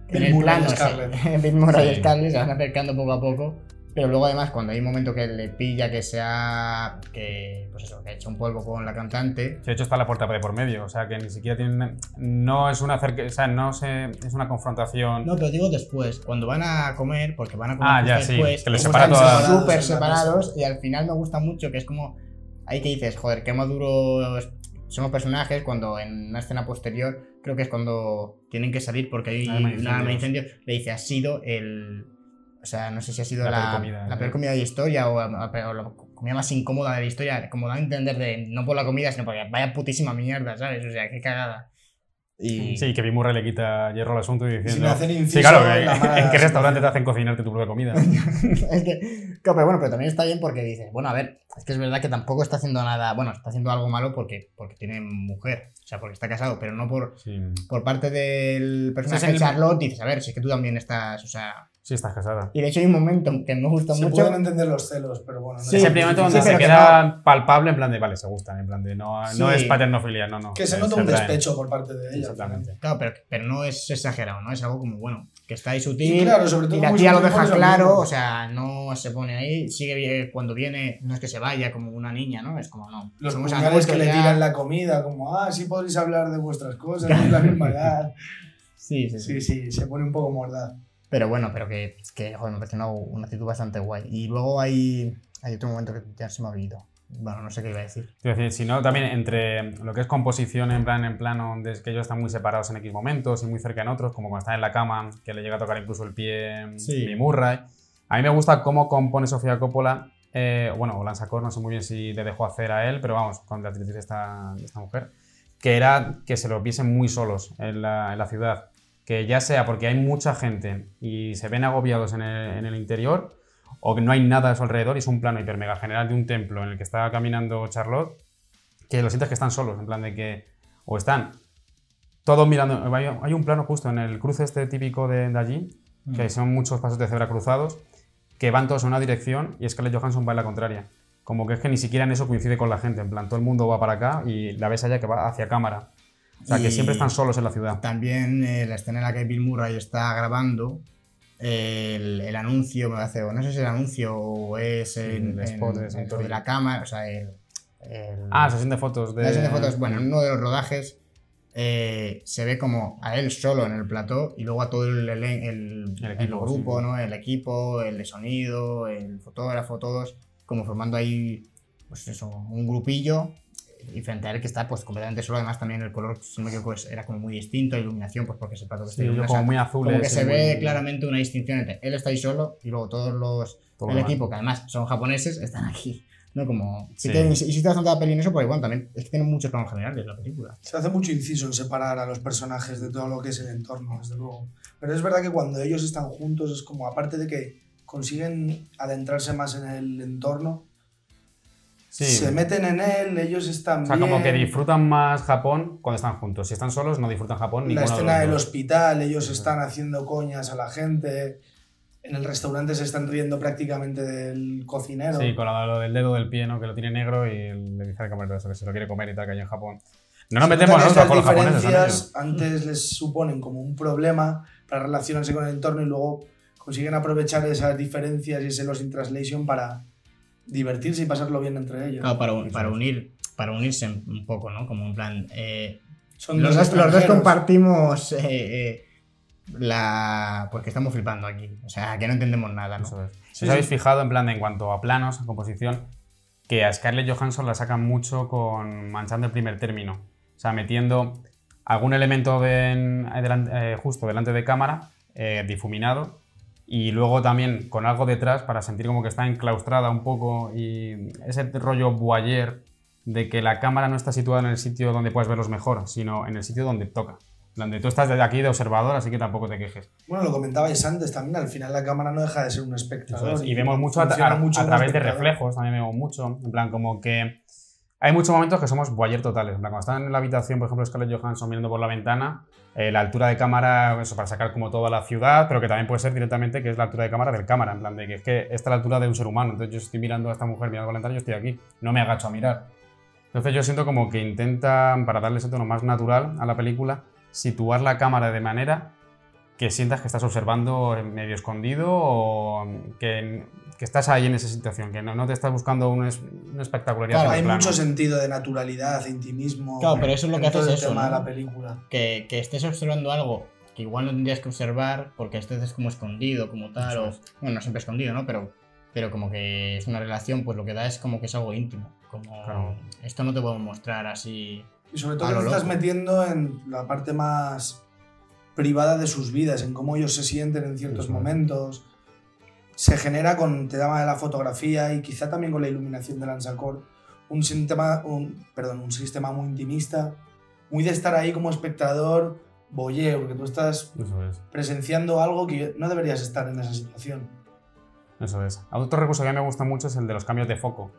S2: en
S3: Bill
S2: el
S3: Murray y
S2: plano, *laughs* Bill Murray y. Scarlett se van acercando poco a poco, pero luego además cuando hay un momento que le pilla que sea, que, pues eso, que ha hecho un polvo con la cantante,
S1: De hecho está la puerta de por medio, o sea que ni siquiera tienen, no es una acerque- o sea, no se, es una confrontación.
S2: No, pero digo después, cuando van a comer, porque van a comer
S1: Ah, ya, sí,
S2: después,
S1: que les separa toda-
S2: súper separados y al final me gusta mucho que es como ahí que dices, joder, qué maduros son los personajes cuando en una escena posterior, creo que es cuando tienen que salir porque hay
S1: incendios.
S2: incendio, le dice, ha sido el... O sea, no sé si ha sido
S1: La
S2: la,
S1: peor comida,
S2: la
S1: ¿no?
S2: peor comida de la historia o, o la comida más incómoda de la historia, como da a entender de no por la comida, sino porque vaya putísima mierda, ¿sabes? O sea, qué cagada. Y...
S1: Sí, que Bill Murray le quita hierro al asunto y diciendo...
S3: hacer
S1: Sí,
S3: inciso
S1: claro,
S3: en mala
S1: ¿en qué restaurante te hacen cocinarte tu propia comida? *laughs*
S2: es que, claro, pero bueno, pero también está bien porque dices, bueno, a ver, es que es verdad que tampoco está haciendo nada, bueno, está haciendo algo malo porque, porque tiene mujer, o sea, porque está casado, pero no por,
S1: Sí,
S2: por parte del personaje
S1: Sí,
S2: de
S1: sí,
S2: Charlotte, dices, a ver, si es que tú también estás, o sea...
S1: sí estás casada.
S2: Y de hecho hay un momento que me gusta
S3: Se
S2: mucho...
S3: pueden entender los celos, pero bueno. no
S2: Sí,
S1: es el primer momento
S2: sí,
S1: donde
S2: pero
S1: se
S2: que
S1: queda palpable en plan de, vale, se gustan, en plan de, no, no
S2: Sí.
S1: es paternofilia, no, no.
S3: Que se
S1: eh,
S3: nota un despecho por parte de ella.
S1: Exactamente.
S2: Claro, pero, pero no es exagerado, ¿no? Es algo como, bueno, que está ahí sutil.
S3: Y claro, sobre todo
S2: y la tía lo deja
S3: eso
S2: claro, o sea, no se pone ahí, sigue bien, cuando viene, no es que se vaya como una niña, ¿no? Es como, no.
S3: Los
S2: somos
S3: puñales que le
S2: ya.
S3: tiran la comida, como, ah, sí podéis hablar de vuestras cosas, es la *laughs* misma edad.
S2: Sí, sí, sí.
S3: Sí, sí, se pone un poco mordaz.
S2: Pero bueno, pero que, que joder, me parece una, una actitud bastante guay. Y luego hay, hay otro momento que ya se me ha olvidado. Bueno, no sé qué iba a decir.
S1: Quiero decir, si no, también entre lo que es composición en plan, en plano, de que ellos están muy separados en X momentos y muy cerca en otros, como cuando están en la cama, que le llega a tocar incluso el pie
S2: Sí.
S1: Bill Murray. A mí me gusta cómo compone Sofía Coppola, eh, bueno, o Lanzacor, no sé muy bien si le dejó hacer a él, pero vamos, con la actriz de esta, de esta mujer, que era que se los viesen muy solos en la, en la ciudad. Que ya sea porque hay mucha gente y se ven agobiados en el, en el interior, o que no hay nada a su alrededor y es un plano hiper mega general de un templo en el que está caminando Charlotte, que lo sientes que están solos, en plan de que o están todos mirando, hay, un plano justo en el cruce este típico de, de allí, que son muchos pasos de cebra cruzados, que van todos en una dirección y Scarlett Johansson va en la contraria. Como que es que ni siquiera en eso coincide con la gente, en plan, todo el mundo va para acá y la ves allá que va hacia cámara. O sea, que
S2: Y-
S1: siempre están solos en la ciudad.
S2: También eh, la escena en la que Bill Murray está grabando el, el anuncio, me hace, o no sé si es el anuncio o es en,
S1: el
S2: en-
S1: spot de
S2: en lo de la cámara, o sea, el, el-
S1: Ah, sesión de fotos de...
S2: la sesión de fotos. Bueno, en uno de los rodajes eh, se ve como a él solo en el plató y luego a todo el, el, el-
S1: equipo,
S2: grupo,
S1: sí.
S2: ¿no? El equipo, el de sonido, el fotógrafo, todos como formando ahí, pues eso, un grupillo frente a él que está pues completamente solo, además también el color, si no me equivoco, era como muy distinto, la iluminación, pues porque es el plato que
S1: Sí,
S2: está
S1: como
S2: o sea,
S1: muy azul.
S2: como que se ve claramente una distinción entre él está ahí solo y luego todos los
S1: Todo
S2: el
S1: demás.
S2: equipo, que además son japoneses, están aquí. ¿no? Como, sí,
S1: Sí.
S2: que hiciste bastante la peli en eso, porque bueno, también es que tiene muchos planos generales la película.
S3: Se hace mucho inciso en separar a los personajes de todo lo que es el entorno, desde luego. Pero es verdad que cuando ellos están juntos es como, aparte de que consiguen adentrarse más en el entorno,
S1: Sí.
S3: se meten en él, ellos están
S1: O sea,
S3: bien.
S1: como que disfrutan más Japón cuando están juntos. Si están solos, no disfrutan Japón.
S3: La
S1: ninguno de
S3: escena
S1: los
S3: del hospital, ellos están haciendo coñas a la gente. En el restaurante se están riendo prácticamente del cocinero.
S1: Sí, con lo del dedo del pie, ¿no? Que lo tiene negro y le dice al camarero eso, que se lo quiere comer y tal, que hay en Japón. No nos
S3: Se
S1: metemos nosotros con los japoneses,
S3: antes les suponen como un problema para relacionarse con el entorno y luego consiguen aprovechar esas diferencias y ese Lost in Translation para divertirse y pasarlo bien entre ellos.
S2: Claro, para, un- para unir, para unirse un poco, ¿no? Como en plan. eh,
S3: Son
S2: los,
S3: dos
S2: los compartimos eh, eh, la. Porque estamos flipando aquí. O sea, que no entendemos nada, ¿no?
S1: Eso es.
S3: Sí,
S1: ¿Os habéis
S3: sí.
S1: fijado en plan de en cuanto a planos, a composición, que a Scarlett Johansson la sacan mucho con manchando el primer término? O sea, metiendo algún elemento de- en- delan- eh, justo delante de cámara, eh, difuminado, y luego también con algo detrás para sentir como que está enclaustrada un poco y ese rollo voyeur de que la cámara no está situada en el sitio donde puedes verlos mejor, sino en el sitio donde toca. Donde tú estás desde aquí de observador, así que tampoco te quejes.
S3: Bueno, lo comentabais antes también, al final la cámara no deja de ser un espectador.
S1: es. Y vemos mucho a,
S3: mucho
S1: a través de reflejos, también vemos mucho. En plan, como que hay muchos momentos que somos voyeur totales. Cuando están en la habitación, por ejemplo, Scarlett Johansson mirando por la ventana, eh, la altura de cámara, eso para sacar como toda la ciudad, pero que también puede ser directamente que es la altura de cámara del cámara. En plan, de que es que esta es la altura de un ser humano. Entonces yo estoy mirando a esta mujer mirando por la ventana, yo estoy aquí, no me agacho a mirar. Entonces yo siento como que intentan, para darle ese tono más natural a la película, situar la cámara de manera que sientas que estás observando en medio escondido o que, que estás ahí en esa situación, que no, no te estás buscando un es- una espectacularidad.
S2: Claro,
S3: Hay
S1: plano.
S3: mucho sentido de naturalidad, de intimismo.
S2: Claro, pero eso es lo que hace
S3: el
S2: eso,
S3: tema
S2: ¿no?
S3: de la película.
S2: que, que estés observando algo que igual no tendrías que observar porque estés como escondido, como tal, o, bueno, no siempre escondido, ¿no? Pero, pero como que es una relación, pues lo que da es como que es algo íntimo. Como
S1: Claro.
S2: esto no te puedo mostrar así.
S3: Y sobre todo
S2: lo
S3: te estás metiendo en la parte más privada de sus vidas, en cómo ellos se sienten en ciertos momentos. Se genera con tema de la fotografía y quizá también con la iluminación de Lanzacor un sistema, un, perdón, un sistema muy intimista, muy de estar ahí como espectador, voyeur, porque tú estás
S1: es.
S3: presenciando algo que no deberías estar en esa situación.
S1: Eso es. Otro recurso que a mí me gusta mucho es el de los cambios de foco.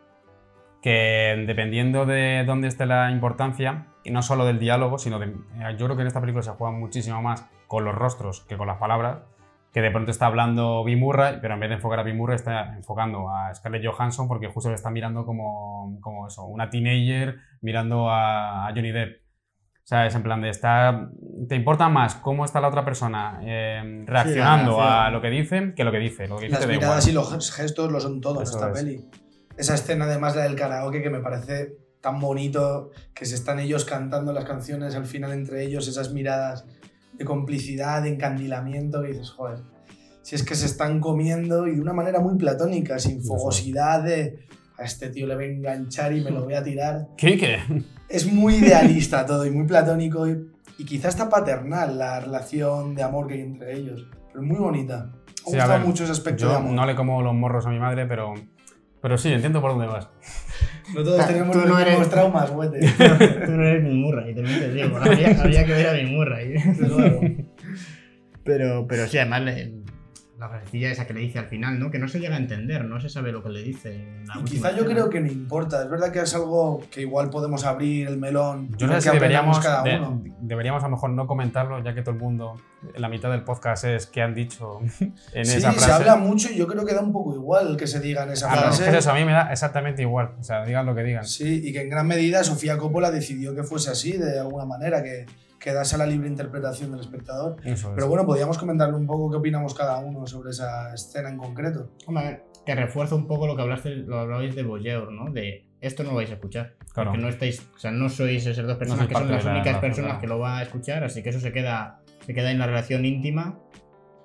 S1: Que dependiendo de dónde esté la importancia, y no solo del diálogo, sino de. eh, Yo creo que en esta película se juega muchísimo más con los rostros que con las palabras. Que de pronto está hablando Bill Murray, pero en vez de enfocar a Bill Murray, está enfocando a Scarlett Johansson porque justo le está mirando como, como eso, una teenager mirando a, a Johnny Depp. O sea, es en plan de estar. ¿Te importa más cómo está la otra persona eh, reaccionando
S2: reacción.
S1: a lo que dicen que lo que dice? Lo que dice
S3: Las miradas y
S1: igual.
S3: los gestos lo son todo en
S1: Eso
S3: esta
S1: es.
S3: peli. Esa escena, además, la del karaoke, que me parece tan bonito, que se están ellos cantando las canciones al final entre ellos, esas miradas de complicidad, de encandilamiento, que dices, joder, si es que se están comiendo y de una manera muy platónica, sin fogosidad de a este tío le voy a enganchar y me lo voy a tirar. *laughs*
S1: ¿Qué? ¿Qué?
S3: Es muy idealista todo y muy platónico y, y quizá hasta paternal la relación de amor que hay entre ellos, pero muy bonita. Me
S1: Sí, a
S3: gustado
S1: ver,
S3: mucho ese aspecto de
S1: Yo
S3: amor.
S1: no le como los morros a mi madre, pero, pero sí, entiendo por dónde vas. *laughs*
S3: No todos
S2: Ta-
S3: tenemos los
S2: no eres-
S3: mismos traumas, güete. *laughs*
S2: Tú no eres mi Murray, te metes, digo. Habría, habría que ver a mi Murray. *laughs* Pero, pero sí, además la frasecilla esa que le dice al final, ¿no? Que no se llega a entender, no se sabe lo que le dice.
S3: Y quizá yo
S2: escena.
S3: creo que no importa. Es verdad que es algo que igual podemos abrir el melón.
S1: Yo no sé si deberíamos,
S3: cada
S1: de-
S3: uno.
S1: deberíamos a lo mejor no comentarlo, ya que todo el mundo, la mitad del podcast es que han dicho *laughs* en
S3: Sí,
S1: esa frase.
S3: se habla mucho y yo creo que da un poco igual que se diga en esa
S1: es
S3: frase.
S1: que eso a mí me da exactamente igual. O sea, digan lo que digan.
S3: Sí, y que en gran medida Sofía Coppola decidió que fuese así, de alguna manera, que quedase a la libre interpretación del espectador.
S1: Eso es.
S3: Pero bueno, podríamos comentarle un poco qué opinamos cada uno sobre esa escena en concreto.
S2: Hombre, que refuerza un poco lo que hablaste, lo hablabais de Boyeur, ¿no? De esto no lo vais a escuchar.
S1: Claro.
S2: Porque no estáis, o sea, no sois esas dos personas que son las
S1: la
S2: únicas personas que lo va a escuchar, así que eso se queda, se queda en la relación íntima.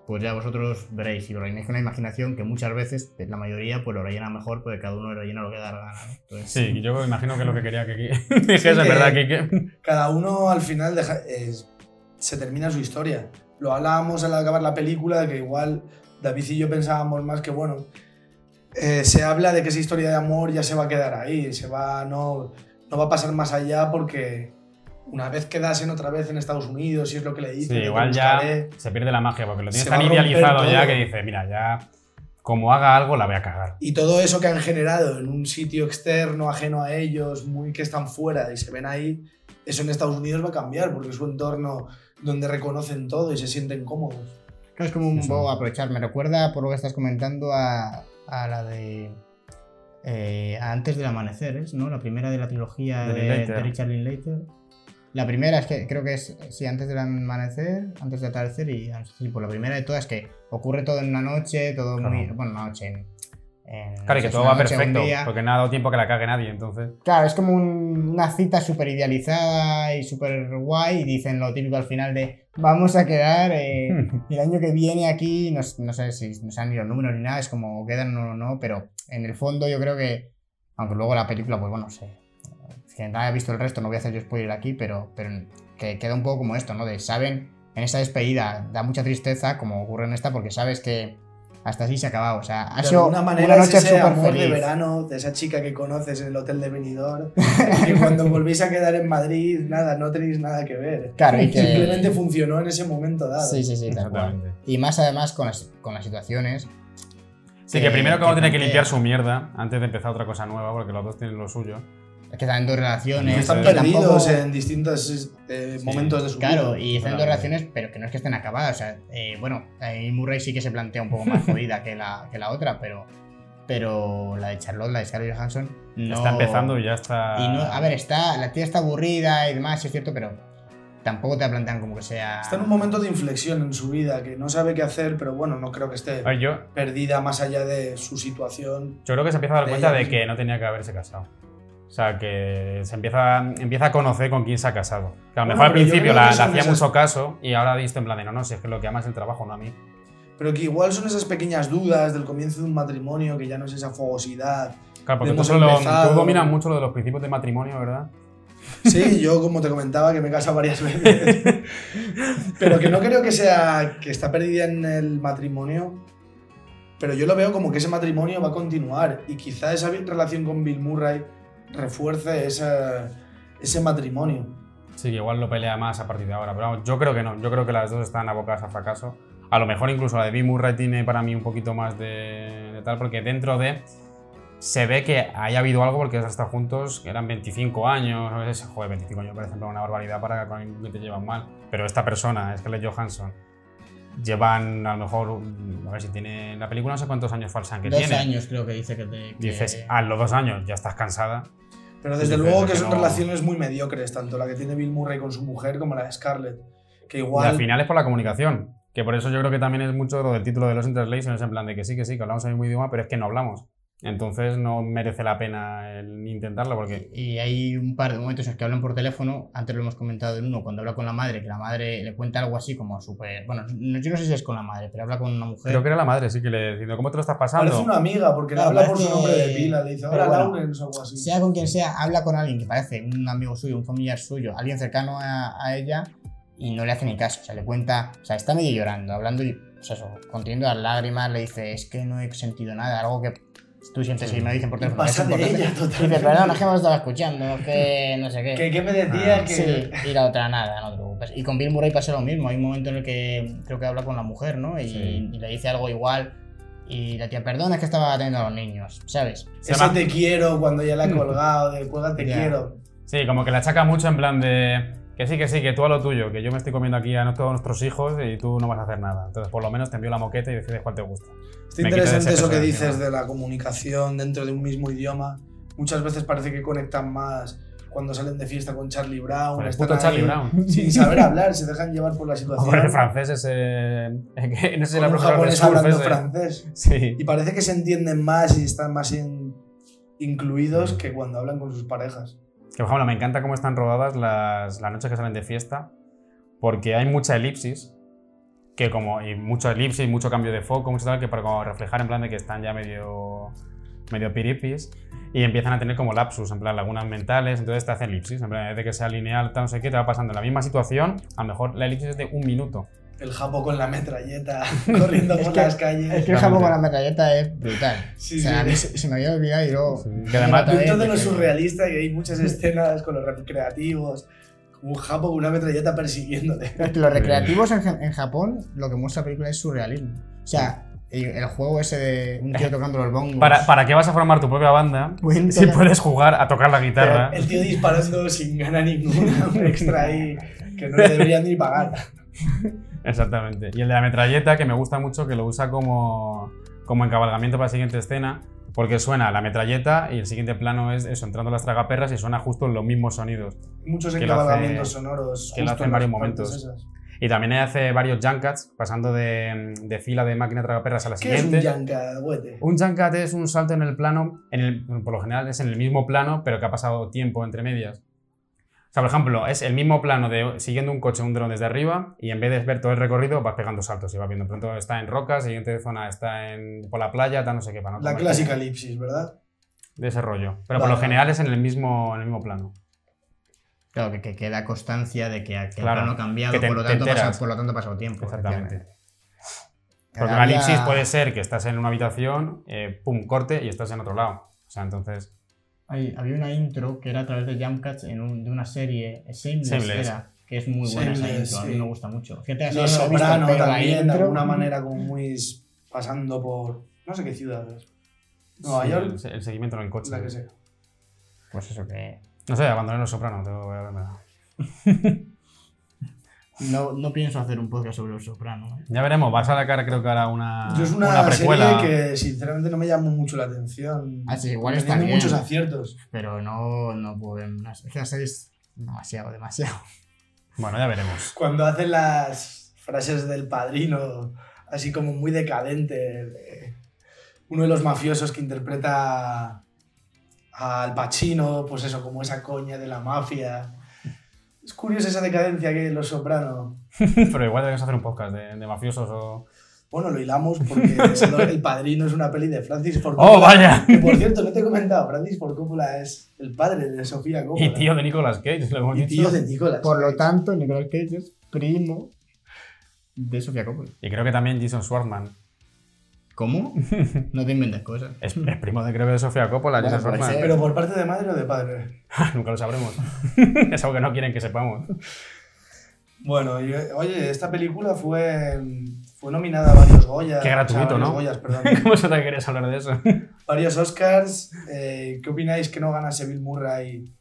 S2: Pues ya vosotros veréis, y lo rellenéis con una imaginación que muchas veces, la mayoría, pues lo rellena mejor, porque cada uno rellena lo que da la gana. ¿no? Entonces,
S1: Sí, yo imagino que es lo que quería que dijese, *laughs*
S3: Sí,
S1: es
S3: que-
S1: verdad, que
S3: Cada uno al final deja- es- se termina su historia. Lo hablábamos al acabar la película de que igual David y yo pensábamos más que, bueno, eh, se habla de que esa historia de amor ya se va a quedar ahí, se va, no, no va a pasar más allá porque una vez quedasen otra vez en Estados Unidos, si es lo que le
S1: Sí,
S3: dicen, te
S1: igual ya
S3: buscaré.
S1: se pierde la magia, porque lo tienes tan idealizado ya que dice, mira, ya como haga algo la voy a cagar.
S3: Y todo eso que han generado en un sitio externo, ajeno a ellos, muy que están fuera y se ven ahí, eso en Estados Unidos va a cambiar porque es su entorno donde reconocen todo y se sienten cómodos.
S2: Es como un poco aprovechar. Me recuerda, por lo que estás comentando, a, a la de. eh, a Antes del Amanecer, ¿es? ¿no? La primera de la trilogía
S1: De
S2: de, de Richard Linklater. La primera es que creo que es, sí, Antes del Amanecer, Antes del Atardecer y sí, pues la primera de todas es que ocurre todo en una noche, todo
S1: Claro.
S2: muy. Bueno, una noche. En, en-
S1: Claro, y que todo va perfecto, porque no ha dado tiempo que la cague nadie, entonces.
S2: Claro, es como un- una cita súper idealizada y súper guay y dicen lo típico al final de vamos a quedar eh, *laughs* el año que viene aquí, no, no sé si no sean ni los números ni nada, es como quedan o no, pero en el fondo yo creo que, aunque luego la película, pues bueno, sé, si no haya visto el resto, no voy a hacer yo spoiler aquí, pero, pero que queda un poco como esto, ¿no? De saben, en esa despedida da mucha tristeza, como ocurre en esta, porque sabes que hasta así se ha acabado, o sea, ha
S3: De
S2: sido una
S3: manera es
S2: noche súper
S3: amor de
S2: feliz.
S3: verano de esa chica que conoces en el hotel de Benidorm *laughs* que cuando volvéis a quedar en Madrid, nada, no tenéis nada que ver.
S2: Claro, y que...
S3: Simplemente funcionó en ese momento dado.
S2: Sí, sí, sí, tal cual. Y más además con las, con las situaciones.
S1: Sí, que primero como
S2: que
S1: tiene que limpiar su mierda antes de empezar otra cosa nueva, porque los dos tienen lo suyo.
S2: Que están en dos relaciones.
S3: Están
S2: que
S3: perdidos
S2: tampoco-
S3: en distintos eh,
S1: Sí,
S3: momentos de su
S2: Claro,
S3: vida.
S2: y están en dos relaciones, pero que no es que estén acabadas. O sea, eh, bueno, ahí Murray sí que se plantea un poco más *laughs* jodida que la, que la otra, pero, pero la de Charlotte, la de Scarlett Johansson, no.
S1: Está empezando y ya está.
S2: Y no, a ver, está, la tía está aburrida y demás, sí es cierto, pero tampoco te la plantean como que sea.
S3: Está en un momento de inflexión en su vida que no sabe qué hacer, pero bueno, no creo que esté
S1: yo,
S3: perdida más allá de su situación.
S1: yo creo que se empieza a dar
S3: De
S1: cuenta de
S3: misma.
S1: que no tenía que haberse casado. O sea, que se empieza, empieza a conocer con quién se ha casado. Que a lo
S3: Bueno,
S1: mejor al principio la, hacía
S3: esas-
S1: mucho caso y ahora visto en plan de no, no, si es que lo que ama es el trabajo, no a mí.
S3: Pero que igual son esas pequeñas dudas del comienzo de un matrimonio, que ya no es esa fogosidad.
S1: Claro, porque tú, solo- tú dominas mucho lo de los principios de matrimonio, ¿verdad?
S3: Sí, yo como te comentaba que me he casado varias veces. *laughs* Pero que no creo que sea que está perdida en el matrimonio. Pero yo lo veo como que ese matrimonio va a continuar y quizá esa relación con Bill Murray refuerce esa- ese matrimonio.
S1: Sí, igual lo pelea más a partir de ahora. Pero vamos, yo creo que no. Yo creo que las dos están abocadas a fracaso. A lo mejor incluso la de Bill Murray tiene para mí un poquito más de, de tal, porque dentro de. Se ve que haya habido algo porque hasta juntos eran 25 años. a veces, Joder, 25 años, ejemplo, una barbaridad para que te llevan mal. Pero esta persona, Scarlett Johansson, llevan a lo mejor. A ver si tiene. La película no sé cuántos años falsan que
S2: Dos
S1: tiene.
S2: años creo que dice que te. que-
S1: Dices, a los dos años ya estás cansada.
S3: Pero desde luego que
S1: que
S3: son
S1: no-
S3: relaciones muy mediocres, tanto la que tiene Bill Murray con su mujer como la de Scarlett. Que
S1: Y
S3: igual...
S1: al final es por la comunicación. Que por eso yo creo que también es mucho lo del título de los Interlations, en plan de que sí, que sí, que hablamos el mismo idioma, pero es que no hablamos. Entonces no merece la pena el intentarlo porque...
S2: Y hay un par de momentos en los que hablan por teléfono, antes lo hemos comentado en uno, cuando habla con la madre, que la madre le cuenta algo así como súper... Bueno, no- yo no sé si es con la madre, pero habla con una mujer.
S1: Creo que era la madre, sí que le diciendo, ¿cómo te lo estás pasando?
S3: Parece una amiga, porque le
S2: Claro,
S3: habla por su nombre de pila, le dice, hola
S2: bueno,
S3: Lawrence o algo así.
S2: Sea con quien sea, habla con alguien que parece un amigo suyo, un familiar suyo, alguien cercano a, a ella, y no le hace ni caso. O sea, le cuenta, o sea, está medio llorando, hablando y, pues eso, conteniendo las lágrimas, le dice, es que no he sentido nada, algo que tú sientes y me dicen por teléfono.
S3: pasa
S2: es
S3: de ella
S2: Y dice,
S3: totalmente.
S2: perdón, es que me lo estaba escuchando, que no sé qué.
S3: ¿Qué, qué me decías?
S1: Ah,
S3: que...
S2: Sí, y la otra nada, no te preocupes. Y con Bill Murray pasa lo mismo. Hay un momento en el que creo que habla con la mujer, ¿no? Y,
S1: Sí.
S2: y le dice algo igual. Y la tía, perdona, es que estaba atendiendo a los niños, ¿sabes?
S1: Llama-
S3: te quiero cuando ya la he colgado, de cuelga te
S2: Ya.
S3: quiero.
S1: Sí, como que la achaca mucho en plan de... Que sí, que sí, que tú a lo tuyo, que yo me estoy comiendo aquí a todos nuestros hijos y tú no vas a hacer nada. Entonces, por lo menos te envío la moqueta y decides cuál te gusta.
S3: Está
S1: Me
S3: interesante eso que dices de la comunicación dentro de un mismo idioma. Muchas veces parece que conectan más cuando salen de fiesta con Charlie Brown.
S1: Con
S3: están
S1: puto Charlie Brown. *laughs*
S3: Sin saber hablar, se dejan llevar por la situación.
S1: con el francés ese... *laughs* no sé si
S3: un
S1: de
S3: japonés hablando
S1: ese.
S3: francés.
S1: Sí.
S3: Y parece que se entienden más y están más in- incluidos que cuando hablan con sus parejas.
S1: Que, por ejemplo, me encanta cómo están rodadas las, las noches que salen de fiesta, porque hay mucha elipsis, que como, y mucho elipsis, mucho cambio de foco, mucho tal, que para reflejar en plan de que están ya medio, medio piripis, y empiezan a tener como lapsus, en plan lagunas mentales, entonces te hace elipsis, en plan, de que sea lineal, tal, no sé qué, te va pasando la misma situación, a lo mejor la elipsis es de un minuto.
S3: El japo con la metralleta, *laughs* *laughs* corriendo
S2: Es
S3: por
S2: que-
S3: las calles.
S2: Es que el Japón con la metralleta es brutal.
S3: Sí,
S2: o sea,
S3: sí.
S2: a mí se, se me había olvidado y luego.
S1: Sí, que además-
S3: Dentro de lo surrealista, que hay muchas escenas con los recreativos, un japo con una metralleta persiguiéndote.
S2: Es que los recreativos en, en Japón, lo que muestra la película es surrealismo. O sea, el, el juego ese de un tío tocando los bongos.
S1: ¿Para, ¿Para qué vas a formar tu propia banda
S2: Pueden
S1: si puedes jugar a tocar la guitarra?
S3: El tío disparando sin ganar ninguna, un extra ahí que no le deberían ni pagar. *laughs*
S1: Exactamente. Y el de la metralleta, que me gusta mucho, que lo usa como, como encabalgamiento para la siguiente escena, porque suena la metralleta y el siguiente plano es eso, entrando las tragaperras y suena justo los mismos sonidos.
S3: Muchos encabalgamientos sonoros.
S1: que lo hace en varios momentos.
S3: esas.
S1: Y también hace varios junkats, pasando de, de fila de máquina tragaperras a la
S3: ¿Qué es un
S1: siguiente.
S3: yancahuete?
S1: Un junkat es un salto en el plano, en el, por lo general es en el mismo plano, pero que ha pasado tiempo entre medias. O sea, por ejemplo, es el mismo plano de siguiendo un coche, un dron desde arriba, y en vez de ver todo el recorrido, vas pegando saltos y vas viendo. Pronto está en rocas, siguiente zona está en, por la playa, tal, no sé qué. Para no
S3: La clásica elipsis, ¿verdad?
S1: De ese rollo. Pero por lo general es en el mismo, en el mismo plano.
S2: Claro, que, que queda constancia de que, que
S1: Claro,
S2: el plano ha cambiado,
S1: que te-
S2: por, lo tanto, pasa- por lo tanto ha pasado tiempo.
S1: Exactamente. Porque una elipsis puede ser que estás en una habitación, eh, pum, corte y estás en otro lado. O sea, entonces.
S2: Hay- había una intro que era a través de Jump Cuts en un- de una serie, eh, Shameless,
S1: Shameless.
S2: era, que es muy buena esa
S3: Shameless,
S2: intro, a mí
S3: sí.
S2: me gusta mucho. Fíjate, así
S3: Los
S2: no visto,
S3: Soprano
S2: la
S3: también, de alguna manera, como muy pasando por. No sé qué ciudades. Nueva
S1: sí,
S3: York,
S1: El, el seguimiento en el coche.
S3: la que sea.
S2: Pues eso que...
S1: No sé, abandoné los sopranos, tengo que verme. *laughs*
S2: No, no pienso hacer un podcast sobre Los Soprano. ¿eh?
S1: Ya veremos, vas a sacar creo que ahora una,
S3: Yo es una,
S1: una precuela.
S3: serie que sinceramente no me llamó mucho la atención.
S2: Ah, sí, igual está
S3: tiene
S2: bien.
S3: muchos aciertos.
S2: Pero no, no más. Es que la serie es demasiado, demasiado.
S1: Bueno, ya veremos.
S3: Cuando hacen las frases del padrino, así como muy decadente, de uno de los mafiosos que interpreta al Pacino, pues eso, como esa coña de la mafia. Es curiosa esa decadencia que Los Soprano. *laughs*
S1: Pero igual debemos hacer un podcast de, de mafiosos o.
S3: Bueno, lo hilamos porque *laughs* el, Padrino es una peli de Francis Ford
S1: ¡Oh,
S3: Coppola.
S1: vaya!
S3: Que por cierto, no te he comentado, Francis Ford Coppola es el padre de Sofía Coppola.
S1: Y tío de Nicolas Cage, lo hemos
S3: Y
S1: dicho.
S3: tío de Nicolas.
S2: Por lo tanto, Nicolas Cage es primo de Sofía Coppola.
S1: Y creo que también Jason Schwartzman.
S2: ¿Cómo? *laughs* No te inventes cosas.
S1: Es, es primo de creo que de Sofía Coppola,
S2: Bueno.
S3: Pero por parte de madre o de padre. *laughs*
S1: Nunca lo sabremos. *laughs* es algo que no quieren que sepamos.
S3: Bueno, y, oye, esta película fue, fue nominada a varios Goya.
S1: Qué gratuito,
S3: o sea, varios
S1: ¿no?
S3: Goyas, perdón.
S1: ¿Cómo se te querías hablar de eso?
S3: varios Oscars. Eh, ¿Qué opináis que no ganase Bill Murray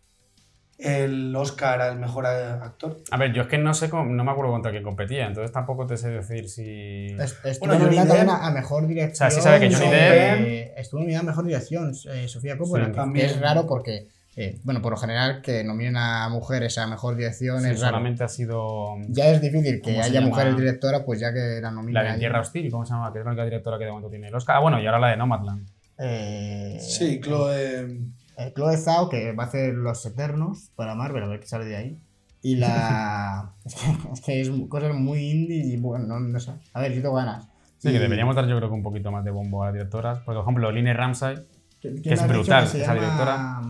S3: el Oscar al mejor actor?
S1: A ver, yo es que no sé cómo- no me acuerdo contra quién competía, entonces tampoco te sé decir si.
S2: Es- Estuvo
S3: Bueno,
S2: nominada también
S3: Depp-
S2: a, mejor dirección.
S1: O sea, sí sabe que Johnny
S2: eh, Estuvo nominada a mejor dirección, eh, Sofía Coppola.
S1: Sí.
S2: es raro porque, eh, bueno, por lo general, que nominen a mujeres a mejor dirección es raro.
S1: solamente ha sido.
S2: Ya es difícil que
S1: ¿Cómo se
S2: haya mujeres directoras, pues ya que la nominen.
S1: La de. Tierra Hostil, ¿cómo se llama? Que es la única directora que de momento tiene el Oscar. Ah, bueno, y ahora la de Nomadland.
S2: Eh,
S3: Sí, Chloe.
S2: Eh, Chloe Zhao, que va a hacer Los Eternos para Marvel, a ver qué sale de ahí. Y la. *laughs* es, que, es que es cosas muy indie y bueno, no, no sé. A ver, yo tengo ganas.
S1: Sí, que deberíamos dar yo creo que un poquito más de bombo a las directoras. Por ejemplo, Line Ramsay.
S2: ¿Quién-
S1: que es brutal,
S2: se
S1: esa directora.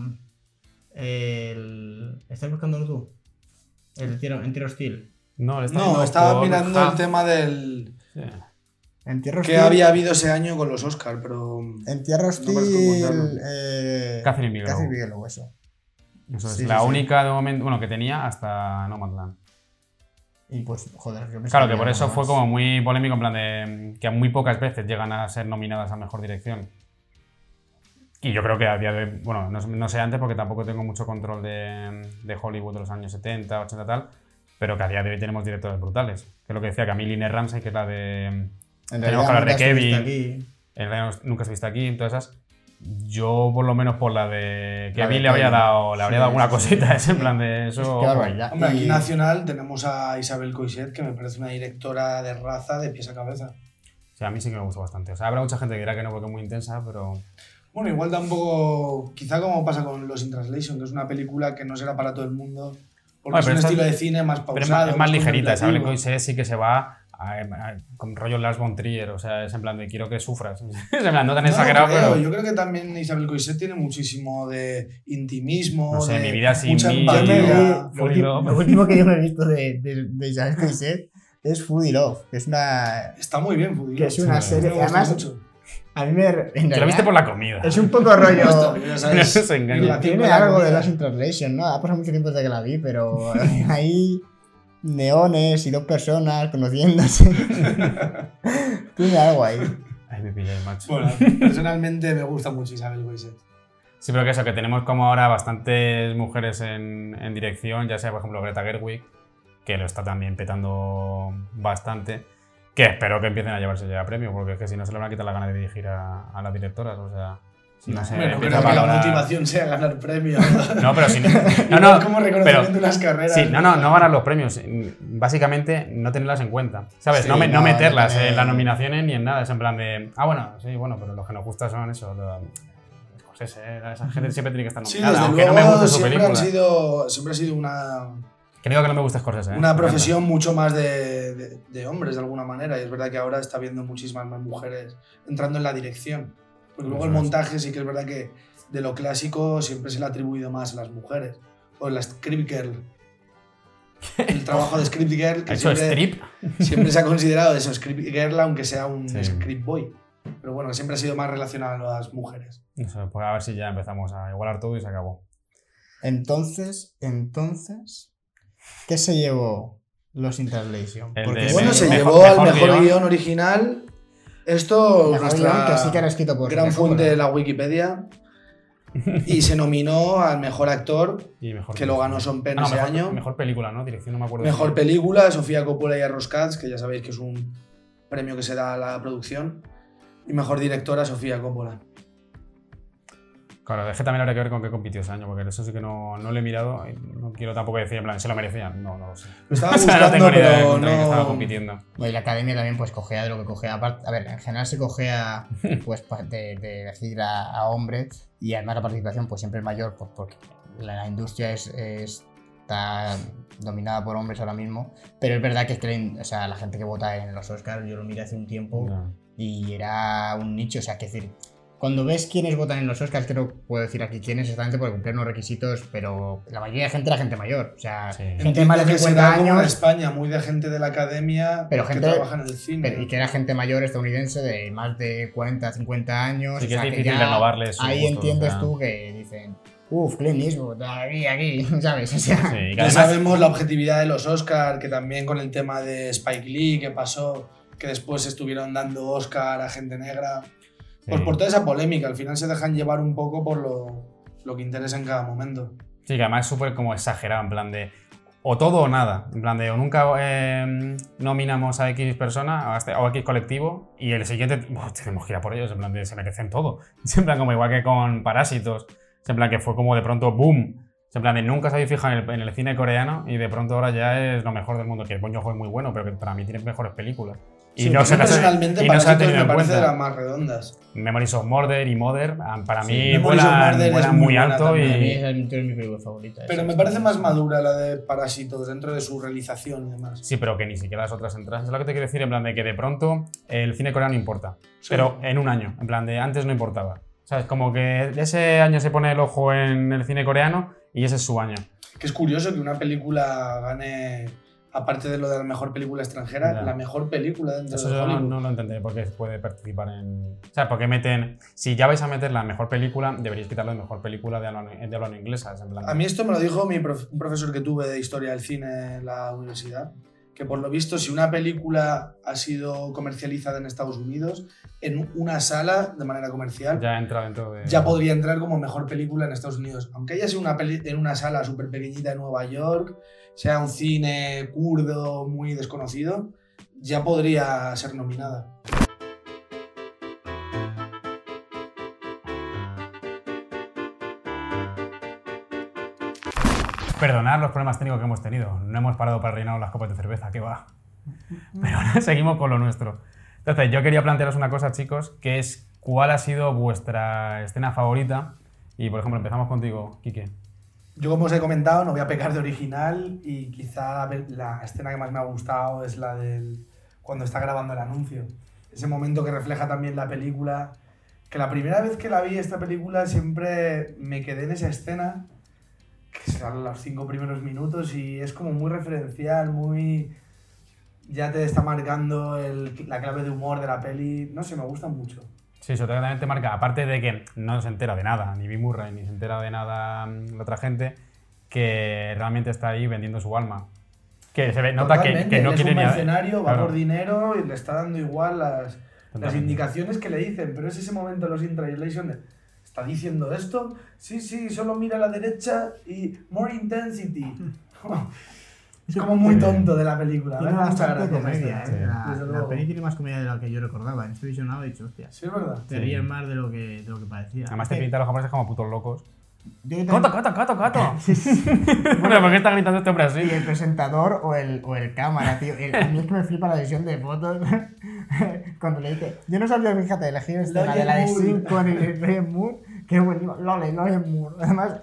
S2: El... ¿Estás buscándolo tú? El tiro, en Tierra Hostil.
S1: No, le está
S3: No, estaba mirando el tema del.
S2: En Tierra Hostil.
S3: que había habido ese año con los Oscars, pero.
S2: En Tierra Hostil.
S3: No
S2: eh,
S1: Catherine Bigelow.
S2: Catherine Bigelow, eso.
S1: Eso es
S2: Sí,
S1: la
S2: sí, sí.
S1: única de momento, bueno, que tenía hasta Nomadland.
S2: Y pues, joder, yo
S1: Claro, que por eso fue como muy polémico, en plan de que muy pocas veces llegan a ser nominadas a Mejor Dirección. Y yo creo que a día de bueno, no, no sé antes porque tampoco tengo mucho control de, de Hollywood de los años 70, 80 tal, pero que a día de hoy tenemos directores brutales. Que es lo que decía mí Line Ramsey, que es la de
S2: En
S1: tenemos que hablar de Kevin. El Reino Nunca se viste aquí, todas esas. Yo, por lo menos por la de
S2: La
S1: Kevin,
S2: de
S1: le habría dado, le habría
S2: Sí,
S1: dado alguna
S2: sí,
S1: cosita,
S2: sí. *laughs*
S1: es en plan de eso.
S2: Qué barbaridad.
S3: Hombre, aquí
S2: Y-
S3: nacional tenemos a Isabel Coixet, que me parece una directora de raza de pies a cabeza.
S1: Sí, a mí sí que me gustó bastante. O sea, habrá mucha gente que dirá que no porque es muy intensa, pero.
S3: Bueno, igual tampoco. Quizá como pasa con Los in Translation, que es una película que no será para todo el mundo. Porque
S1: Bueno,
S3: es un estilo
S1: es-
S3: de cine más pausado.
S1: Pero es más, es más ligerita, ¿sabes? El
S3: contemplativo.
S1: Coise sí que se va a- a- con rollo Lars von Trier, o sea, es en plan de quiero que sufras. *laughs* es en plan, no tan
S3: No,
S1: exagerado,
S3: creo,
S1: pero.
S3: Yo creo que también Isabel Coixet tiene muchísimo de intimismo,
S1: No sé,
S3: de
S1: mi vida sin
S3: mucha
S1: mí,
S3: empatía.
S2: lo,
S1: Foodie
S2: último,
S1: Love.
S2: lo último que yo me he visto de, de, de Isabel Coixet es Foodie Love, que es una.
S3: Está muy bien, Foodie
S2: Que
S3: Love.
S2: es una
S3: Sí,
S2: serie- además-
S3: mucho.
S2: A mí me. en
S1: Te lo viste por la comida.
S2: Es un poco rollo. *laughs*
S3: Esto, ya sabes, *laughs*
S1: No se
S3: relación
S2: Tiene algo de in Translation, ¿no? Ha pasado mucho tiempo desde que la vi, pero hay neones y dos personas conociéndose. *laughs* Tiene algo ahí.
S1: Ay, me pillé, macho.
S3: Bueno, personalmente me gusta mucho Isabel Coixet.
S1: Sí, pero que eso, que tenemos como ahora bastantes mujeres en, en dirección, ya sea, por ejemplo, Greta Gerwig, que lo está también petando bastante, que espero que empiecen a llevarse ya premio, porque es que si no se le van a quitar la gana de dirigir a, a las directoras, o sea... No, se
S3: Bueno, creo que la motivación sea ganar premios.
S1: No, *laughs* pero si no. *laughs*
S3: no, como reconocimiento de unas carreras.
S1: Sí, no, no, no ganar los premios. Básicamente, no tenerlas en cuenta. ¿Sabes?
S2: Sí,
S1: no, me- no
S2: no,
S1: meterlas
S2: tener-
S1: en las nominaciones ni en nada. Es en plan de. Ah, bueno, sí, bueno, pero los que nos gusta son eso. Lo, Scorsese, eh, esa gente siempre tiene que estar
S3: Sí,
S1: nominada.
S3: desde
S1: aunque
S3: luego
S1: no me guste su
S3: siempre,
S1: película.
S3: han sido, siempre ha sido una,
S1: Que digo que no me guste Scorsese. ¿eh?
S3: una profesión mucho más de, de- de hombres de alguna manera. Y es verdad que ahora está habiendo muchísimas más mujeres entrando en la dirección. Porque luego el
S1: Eso
S3: montaje sí que es verdad que de lo clásico siempre se le ha atribuido más a las mujeres. O la script girl. *laughs* El trabajo de script girl
S1: Ha
S3: que
S1: hecho
S3: siempre,
S1: strip.
S3: siempre se ha considerado eso, script girl, aunque sea un
S1: Sí.
S3: script boy. Pero bueno, siempre ha sido más relacionado a las mujeres.
S1: Eso, pues a ver si ya empezamos a igualar todo y se acabó.
S2: Entonces, entonces, ¿qué se llevó los Interlation? Porque
S3: Bueno, se
S1: mejor-
S3: llevó al
S1: mejor
S3: mejor
S1: guion.
S3: guion original. Esto,
S2: mejor
S3: nuestra
S2: que sí que era escrito por
S3: gran fuente
S2: Coppola.
S3: de la Wikipedia. *laughs* y se nominó al mejor actor,
S1: Y mejor
S3: que lo ganó Sean Penn
S1: Ah, no,
S3: ese
S1: mejor,
S3: año.
S1: Mejor película, ¿no? Dirección, no me acuerdo.
S3: Mejor película, Sofía Coppola y Arroz Katz, que ya sabéis que es un premio que se da a la producción. Y mejor directora, Sofía Coppola.
S1: Claro, es que también habría que ver con qué compitió ese año, porque eso sí que no, no lo he mirado. y No quiero tampoco decir, en plan, ¿se lo merecían? No, no lo sé.
S3: Lo estaba *laughs*
S1: O sea, no
S3: buscando,
S1: tengo ni idea de
S3: pero
S1: contra quién estaba
S3: no.
S1: compitiendo.
S2: Bueno, y la academia también pues cogea de lo que cogea. Aparte, a ver, en general se cogea *laughs* pues de, de elegir a, a hombres y además la participación pues siempre es mayor pues porque la, la industria es, es- está dominada por hombres ahora mismo. Pero es verdad que es que la, in- o sea, la gente que vota en los Oscars, yo lo miré hace un tiempo y era un nicho, o sea, que decir, cuando ves quiénes votan en los Oscars, creo que puedo decir aquí quiénes exactamente porque cumplen unos requisitos, pero la mayoría de gente era gente mayor, o sea,
S1: Sí.
S2: gente de más de
S3: que
S2: 50
S3: será como en
S2: años.
S3: España, muy de gente de la academia
S2: Pero
S3: que
S2: gente-
S3: trabaja en el cine.
S2: Pero- y que era gente mayor estadounidense de más de 40, 50 años.
S1: Sí,
S2: o
S1: que es
S2: sea,
S1: difícil
S2: ya
S1: renovarles
S2: Ahí entiendes
S1: o sea.
S2: tú que dicen, uff, Clint Eastwood, aquí, aquí, *laughs* ¿sabes? O sea,
S1: Sí, que
S3: Ya
S1: además-
S3: sabemos la objetividad de los Oscar, que también con el tema de Spike Lee, que pasó, que después estuvieron dando Oscar a gente negra. Pues por toda esa polémica, al final se dejan llevar un poco por lo, lo que interesa en cada momento.
S1: Sí, que además es súper como exagerado, en plan de o todo o nada. En plan de o nunca eh, nominamos a X persona o a, este- o a X colectivo y el siguiente tenemos que ir a por ellos, en plan de se merecen todo. *laughs* En plan como igual que con Parásitos, en plan que fue como de pronto boom. En plan de nunca se habéis fijado en el, en el cine coreano y de pronto ahora ya es lo mejor del mundo, que Bong Joon-ho es muy bueno, pero que para mí tiene mejores películas. Y
S3: Sí,
S1: no se las-
S3: personalmente,
S1: y no se ha tenido en
S3: de las más redondas.
S1: Memories of Murder y Mother, para
S2: Sí,
S1: mí
S3: of
S1: vuelan,
S3: es muy
S1: alto
S3: también.
S2: a mí
S1: y...
S2: es mi es película favorita.
S3: Pero
S2: esa.
S3: me parece más madura la de Parásitos dentro de su realización y demás.
S1: Sí, pero que ni siquiera las otras entran. Es lo que te quiero decir, en plan de que de pronto el cine coreano importa.
S3: Sí.
S1: Pero en un año, en plan de antes no importaba. ¿Sabes? Como que ese año se pone el ojo en el cine coreano y ese es su año.
S3: Que es curioso que una película gane, aparte de lo de la mejor película extranjera,
S1: Ya.
S3: la mejor película dentro
S1: Eso
S3: de
S1: yo no,
S3: Hollywood.
S1: no lo entenderé porque puede participar en. O sea, porque meten. Si ya vais a meter la mejor película, deberíais quitarlo de mejor película de habla, de habla no inglesa. es en plan
S3: A mí esto me lo dijo mi prof- un profesor que tuve de historia del cine en la universidad, que por lo visto si una película ha sido comercializada en Estados Unidos, en una sala de manera comercial, ya,
S1: ya entra dentro de.
S3: podría entrar como mejor película en Estados Unidos. Aunque haya sido una peli en una sala súper pequeñita de Nueva York, sea un cine kurdo muy desconocido, ya podría ser nominada.
S1: Perdonad los problemas técnicos que hemos tenido. No hemos parado para rellenar las copas de cerveza, que va. *laughs* Pero ahora seguimos con lo nuestro. Entonces, yo quería plantearos una cosa, chicos, que es cuál ha sido vuestra escena favorita. Y, por ejemplo, empezamos contigo, Quique.
S3: Yo, como os he comentado, no voy a pecar de original y quizá la escena que más me ha gustado es la del cuando está grabando el anuncio. Ese momento que refleja también la película. Que la primera vez que la vi esta película siempre me quedé en esa escena, que son los cinco primeros minutos y es como muy referencial, muy... Ya te está marcando la clave de humor de la peli. No sé, me gusta mucho.
S1: Sí, sobre todo también te marca, aparte de que no se entera de nada, ni Bill Murray, ni se entera de nada mm, la otra gente, que realmente está ahí vendiendo su alma. Que se ve, nota que,
S3: Totalmente,
S1: que no
S3: él
S1: quiere
S3: es un
S1: ni
S3: mercenario, va
S1: claro,
S3: por dinero y le está dando igual las, las
S1: totalmente.
S3: indicaciones que le dicen, pero es ese momento los in translation de, ¿está diciendo esto? Sí, sí, solo mira a la derecha y more intensity. *laughs* es como muy tonto de la película.
S2: Tiene bastante comedia, ¿eh? La, la peli tiene más comedia de la que yo recordaba. En este visionado he dicho, hostia.
S3: Sí, es verdad.
S2: Te ríes más de lo que, de lo que parecía.
S1: Además te
S2: Es que
S1: pinta a los japoneses como putos locos. ¡Cato, cato, cato, cato! Bueno, ¿por qué está gritando este hombre
S2: Y
S1: así?
S2: el presentador o el, o el cámara, tío. El- a mí es que me flipa la edición de fotos. *laughs* Cuando le dice, yo no sabía, fíjate, elegir esta, la de la de
S3: Roger Moore.
S2: Simpson y de Roger Moore. *laughs* Qué bueno, Lole, Roger Moore. Además,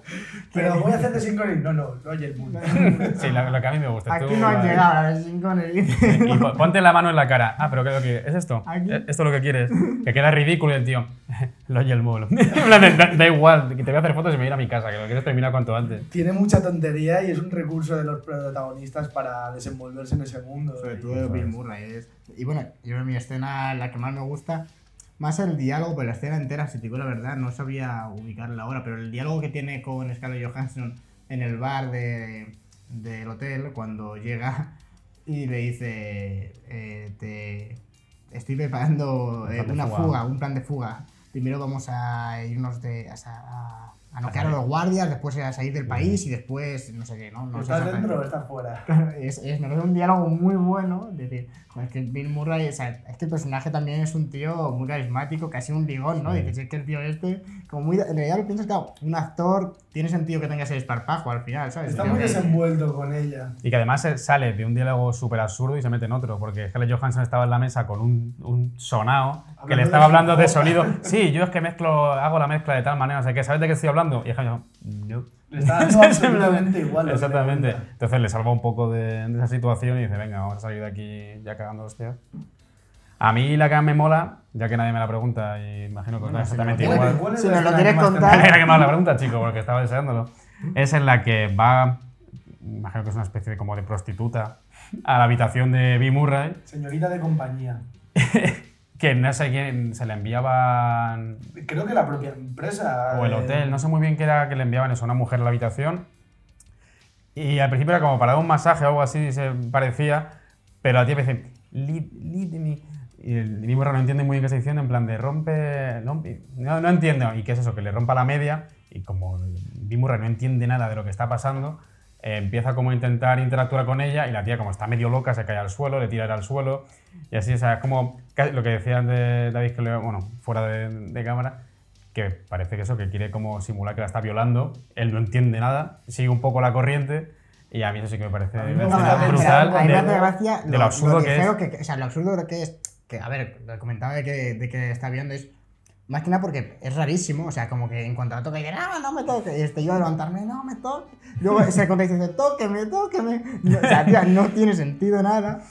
S3: Pero voy a hacer de Synchrony. No, no, Roger Moore.
S1: Sí, lo, lo que a mí me gusta.
S2: aquí
S1: Tú,
S2: no han
S1: vale.
S2: llegado a la de Simpson y
S1: ponte la mano en la cara. Ah, pero ¿qué, qué es esto?
S2: Aquí.
S1: ¿Es ¿Esto es lo que quieres? Que queda ridículo y el tío. *laughs* *laughs* Plan de, Da, da igual, que te voy a hacer fotos y me voy a ir a mi casa, que lo quieres terminar cuanto antes.
S3: Tiene mucha tontería y es un recurso de los protagonistas para desenvolverse en ese mundo.
S2: Sobre todo Bill Murray. Es... Y bueno, yo mi escena, la que más me gusta, más el diálogo, pero la escena entera, si te digo la verdad, no sabía ubicarla ahora, pero el diálogo que tiene con Scarlett Johansson en el bar de, del hotel, cuando llega y le dice, eh, te estoy preparando eh, una
S1: fuga.
S2: fuga. un plan de fuga. Primero vamos a irnos de, a, a, a noquear a los guardias, después a salir del país y después no sé qué, ¿no? no
S3: ¿Estás dentro o estás fuera? *laughs*
S2: Es, es, me parece un diálogo muy bueno. Es decir, es que Bill Murray, o sea, es que el personaje también es un tío muy carismático, casi un ligón, ¿no?
S1: Sí.
S2: Dices, es que el tío este, como muy. En realidad lo piensas, claro, un actor tiene sentido que tenga ese esparpajo al final, ¿sabes?
S3: Está muy
S2: que-
S3: desenvuelto con ella.
S1: Y que además sale de un diálogo súper absurdo y se mete en otro, porque Scarlett Johansson estaba en la mesa con un, un sonao que
S3: Hablando
S1: le
S3: de
S1: estaba
S3: su
S1: hablando de sonido. *laughs* Sí, yo es que mezclo, hago la mezcla de tal manera, no sé qué, ¿sabes de qué estoy hablando? Y Johansson, yo.
S3: Le está *laughs* dando absolutamente igual. que le
S1: Exactamente. Entonces le salva un poco de, de esa situación y dice, venga, vamos a salir de aquí ya cagando hostias. A mí la que más me mola, ya que nadie me la pregunta y imagino que
S2: Bueno, si
S1: exactamente
S2: no lo
S3: ¿Cuál-
S1: igual.
S3: cuál es
S2: Si nos lo quieres contar.
S1: Era que me la pregunta, chico, porque estaba deseándolo. Es en la que va, imagino que es una especie de como de prostituta, a la habitación de Bill Murray,
S3: Señorita de compañía. *laughs*
S1: que no sé quién se le enviaban,
S3: Creo que la propia empresa.
S1: o el
S3: eh,
S1: hotel, no sé muy bien qué era que le enviaban eso, a una mujer a la habitación. Y al principio era como para dar un masaje o algo así, se parecía, pero la tía me dice, lead, lead me. Y el no entiende muy bien qué está diciendo, en plan de rompe, no, no entiende. ¿Y qué es eso? Que le rompa la media y como Bill Murray no entiende nada de lo que está pasando, eh, empieza como a intentar interactuar con ella y la tía como está medio loca se cae al suelo, le tira al suelo y así, o sea, es como lo que decían de David, que le- bueno, fuera de, de cámara, que parece que eso, que quiere como simular que la está violando, él no entiende nada, sigue un poco la corriente y a mí eso sí que me parece brutal
S2: a mí me hace gracia
S1: de lo absurdo que es.
S2: que, o sea, lo absurdo que es, que, a ver, lo comentaba de que, de que está viendo es, más que nada porque es rarísimo, o sea, como que en cuanto la toca, dice, no, no me toque, y este yo a levantarme, no me toque, luego se contesta y dice, tóqueme, tóqueme, No, o sea, tía, no tiene sentido nada,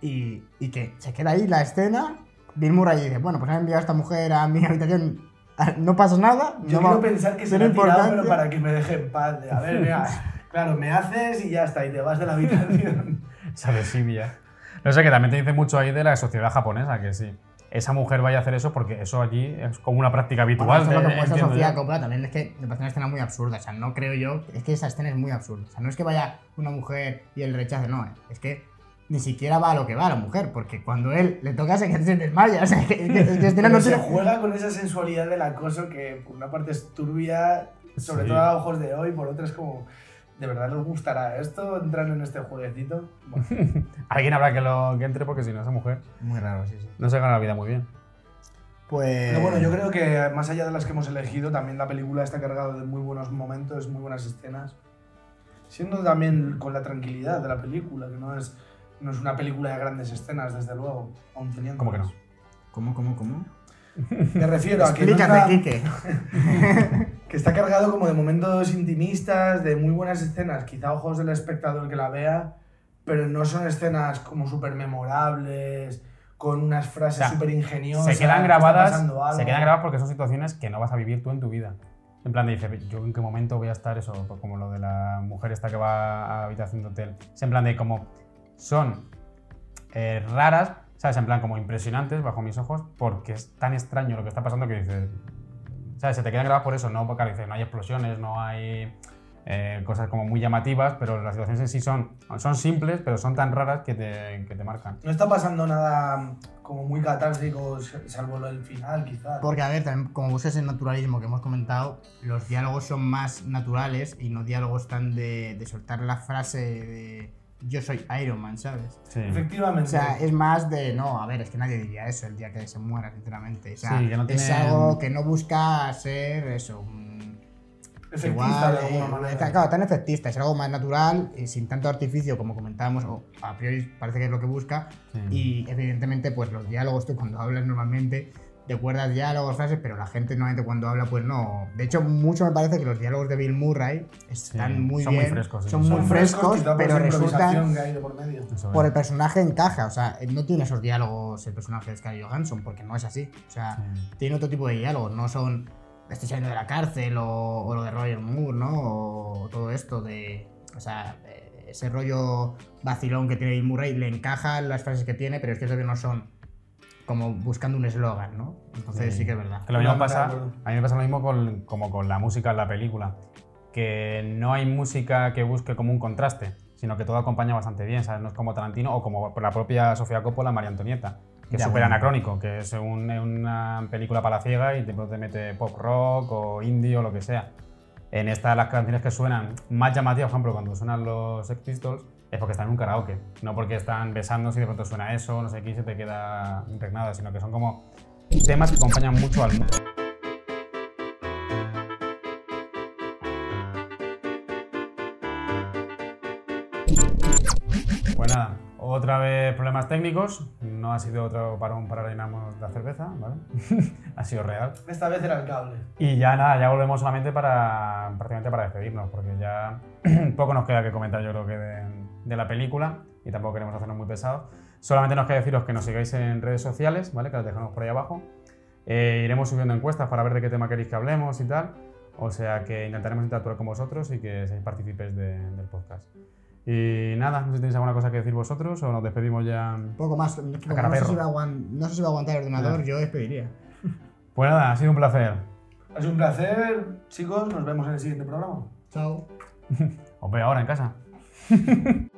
S2: y, y que se queda ahí la escena, Bill Murray dice, bueno, pues han enviado a esta mujer a mi habitación, ah, no pasa nada,
S3: Yo
S2: no
S3: quiero
S2: va-
S3: pensar que se
S2: tiene
S3: lo ha tirado, pero
S2: importancia".
S3: para que me deje en paz. A ver, mira, *laughs* claro, me haces y ya está, y te vas de la habitación.
S1: esa desidia. No sé, que también te dice mucho ahí de la sociedad japonesa, que sí. Esa mujer vaya a hacer eso porque eso allí es como una práctica
S2: Bueno,
S1: habitual.
S2: eso es lo que
S1: de-
S2: muestra
S1: entiendo
S2: Sofía
S1: yo.
S2: Coppola también es que me parece una escena muy absurda. O sea, no creo yo. Es que esa escena es muy absurda. O sea, no es que vaya una mujer y él rechace, no. Es que ni siquiera va a lo que va la mujer. Porque cuando él le toca se se desmaya. O sea, que, que- que no
S3: se
S2: tiene.
S3: juega con esa sensualidad del acoso que por una parte es turbia, sobre
S1: Sí.
S3: todo a ojos de hoy, por otra es como, ¿de verdad les gustará esto? ¿Entrar en este jueguecito? Bueno, *laughs*
S1: Alguien habrá que, lo, que entre porque si no, esa mujer
S2: Muy raro, sí, sí.
S1: no se gana la vida muy bien.
S2: Pues.
S3: Pero bueno, yo creo que más allá de las que hemos elegido, también la película está cargada de muy buenos momentos, muy buenas escenas. Siendo también con la tranquilidad de la película, que no es, no es una película de grandes escenas, desde luego, aún teniendo.
S1: ¿Cómo que no?
S2: ¿Cómo, cómo, cómo?
S3: Me refiero a que,
S2: Explícame, Kike. *laughs*
S3: que está cargado como de momentos intimistas, de muy buenas escenas, quizá ojos del espectador que la vea, pero no son escenas como súper memorables, con unas frases
S1: O sea,
S3: súper ingeniosas.
S1: se quedan grabadas se quedan grabadas porque son situaciones que no vas a vivir tú en tu vida. En plan de dice yo en qué momento voy a estar eso pues como lo de la mujer esta que va a habitación de hotel. Es en plan de como son eh, raras sabes en plan como impresionantes bajo mis ojos porque es tan extraño lo que está pasando que dices sabes se te quedan grabadas por eso no porque dices no hay explosiones no hay eh, cosas como muy llamativas pero las situaciones en sí son son simples pero son tan raras que te, que te marcan.
S3: No está pasando nada como muy catártico, salvo lo del final, quizás.
S2: Porque, a ver, también, como buscas el naturalismo que hemos comentado, los diálogos son más naturales y no diálogos tan de, de soltar la frase de yo soy Iron Man, ¿sabes?
S1: Sí.
S3: Efectivamente.
S2: O sea, es más de, no, a ver, es que nadie diría eso el día que se muera, sinceramente. O sea,
S1: Sí, que no
S2: es algo que no busca ser eso. un-
S3: Efectista
S2: igual,
S3: de alguna
S2: eh,
S3: manera.
S2: está- claro, tan efectista, es algo más natural y sin tanto artificio como comentábamos, o a priori parece que es lo que busca.
S1: Sí.
S2: Y evidentemente, pues los diálogos, tú cuando hablas normalmente te acuerdas diálogos, frases, pero la gente normalmente cuando habla, pues no. De hecho, mucho me parece que los diálogos de Bill Murray están
S1: Sí,
S2: muy
S1: son muy
S2: bien.
S1: frescos, sí.
S2: Son
S1: Son
S2: muy frescos, pero
S3: esa
S2: resulta
S3: improvisación que hay de por medio.
S2: El personaje encaja, o sea, no tiene esos diálogos el personaje de Scarlett Johansson, porque no es así. O sea,
S1: Sí.
S2: tiene otro tipo de diálogos, no son estoy saliendo de la cárcel o, o lo de Roger Moore, ¿no? O todo esto de, o sea, eh, ese rollo vacilón que tiene Bill Murray le encajan las frases que tiene, pero es cierto que no son como buscando un eslogan, ¿no? Entonces
S1: Sí.
S2: sí, que es verdad.
S1: Que lo mismo pasa, a mí me pasa lo mismo con, como con la música en la película, que no hay música que busque como un contraste, sino que todo acompaña bastante bien, ¿sabes? No es como Tarantino o como la propia Sofía Coppola, María Antonieta, que es
S2: Ya,
S1: súper
S2: bueno.
S1: anacrónico, que es un- una película para la ciega y te, te mete pop rock o indie o lo que sea. En esta, las canciones que suenan más llamativas, por ejemplo, cuando suenan los Sex Pistols, es porque están en un karaoke, no porque están besándose y de pronto suena eso, no sé qué, y se te queda impregnada, sino que son como temas que acompañan mucho al mundo. Pues nada, otra vez problemas técnicos. No ha sido otro parón para rellenarnos la cerveza, ¿vale? *laughs* ha sido real.
S3: Esta vez era el cable.
S1: Y ya nada, ya volvemos solamente para prácticamente para despedirnos, porque ya *clears throat* poco nos queda que comentar yo creo que de, de la película y tampoco queremos hacernos muy pesados. Solamente nos queda deciros que nos sigáis en redes sociales, ¿vale? Que las dejamos por ahí abajo. Eh, iremos subiendo encuestas para ver de qué tema queréis que hablemos y tal. O sea que intentaremos interactuar con vosotros y que seáis partícipes de- del podcast. Y nada, no sé si tenéis alguna cosa que decir vosotros o nos despedimos ya.
S2: Un poco más, no, sé si va a no sé si va a aguantar el ordenador, yo despediría.
S1: Pues nada, ha sido un placer.
S3: Ha sido un placer, chicos. Nos vemos en el siguiente programa.
S2: Chao. *laughs*
S1: Os veo ahora en casa *laughs*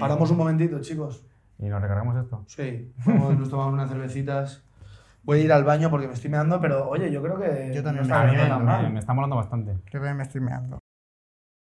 S3: Paramos un momentito, chicos.
S1: y nos recargamos esto.
S3: Sí, vamos, nos tomamos unas cervecitas. Voy a ir al baño porque me estoy meando, pero oye, yo creo que
S2: Yo también.
S1: Me está molando bastante.
S2: Yo también me estoy meando.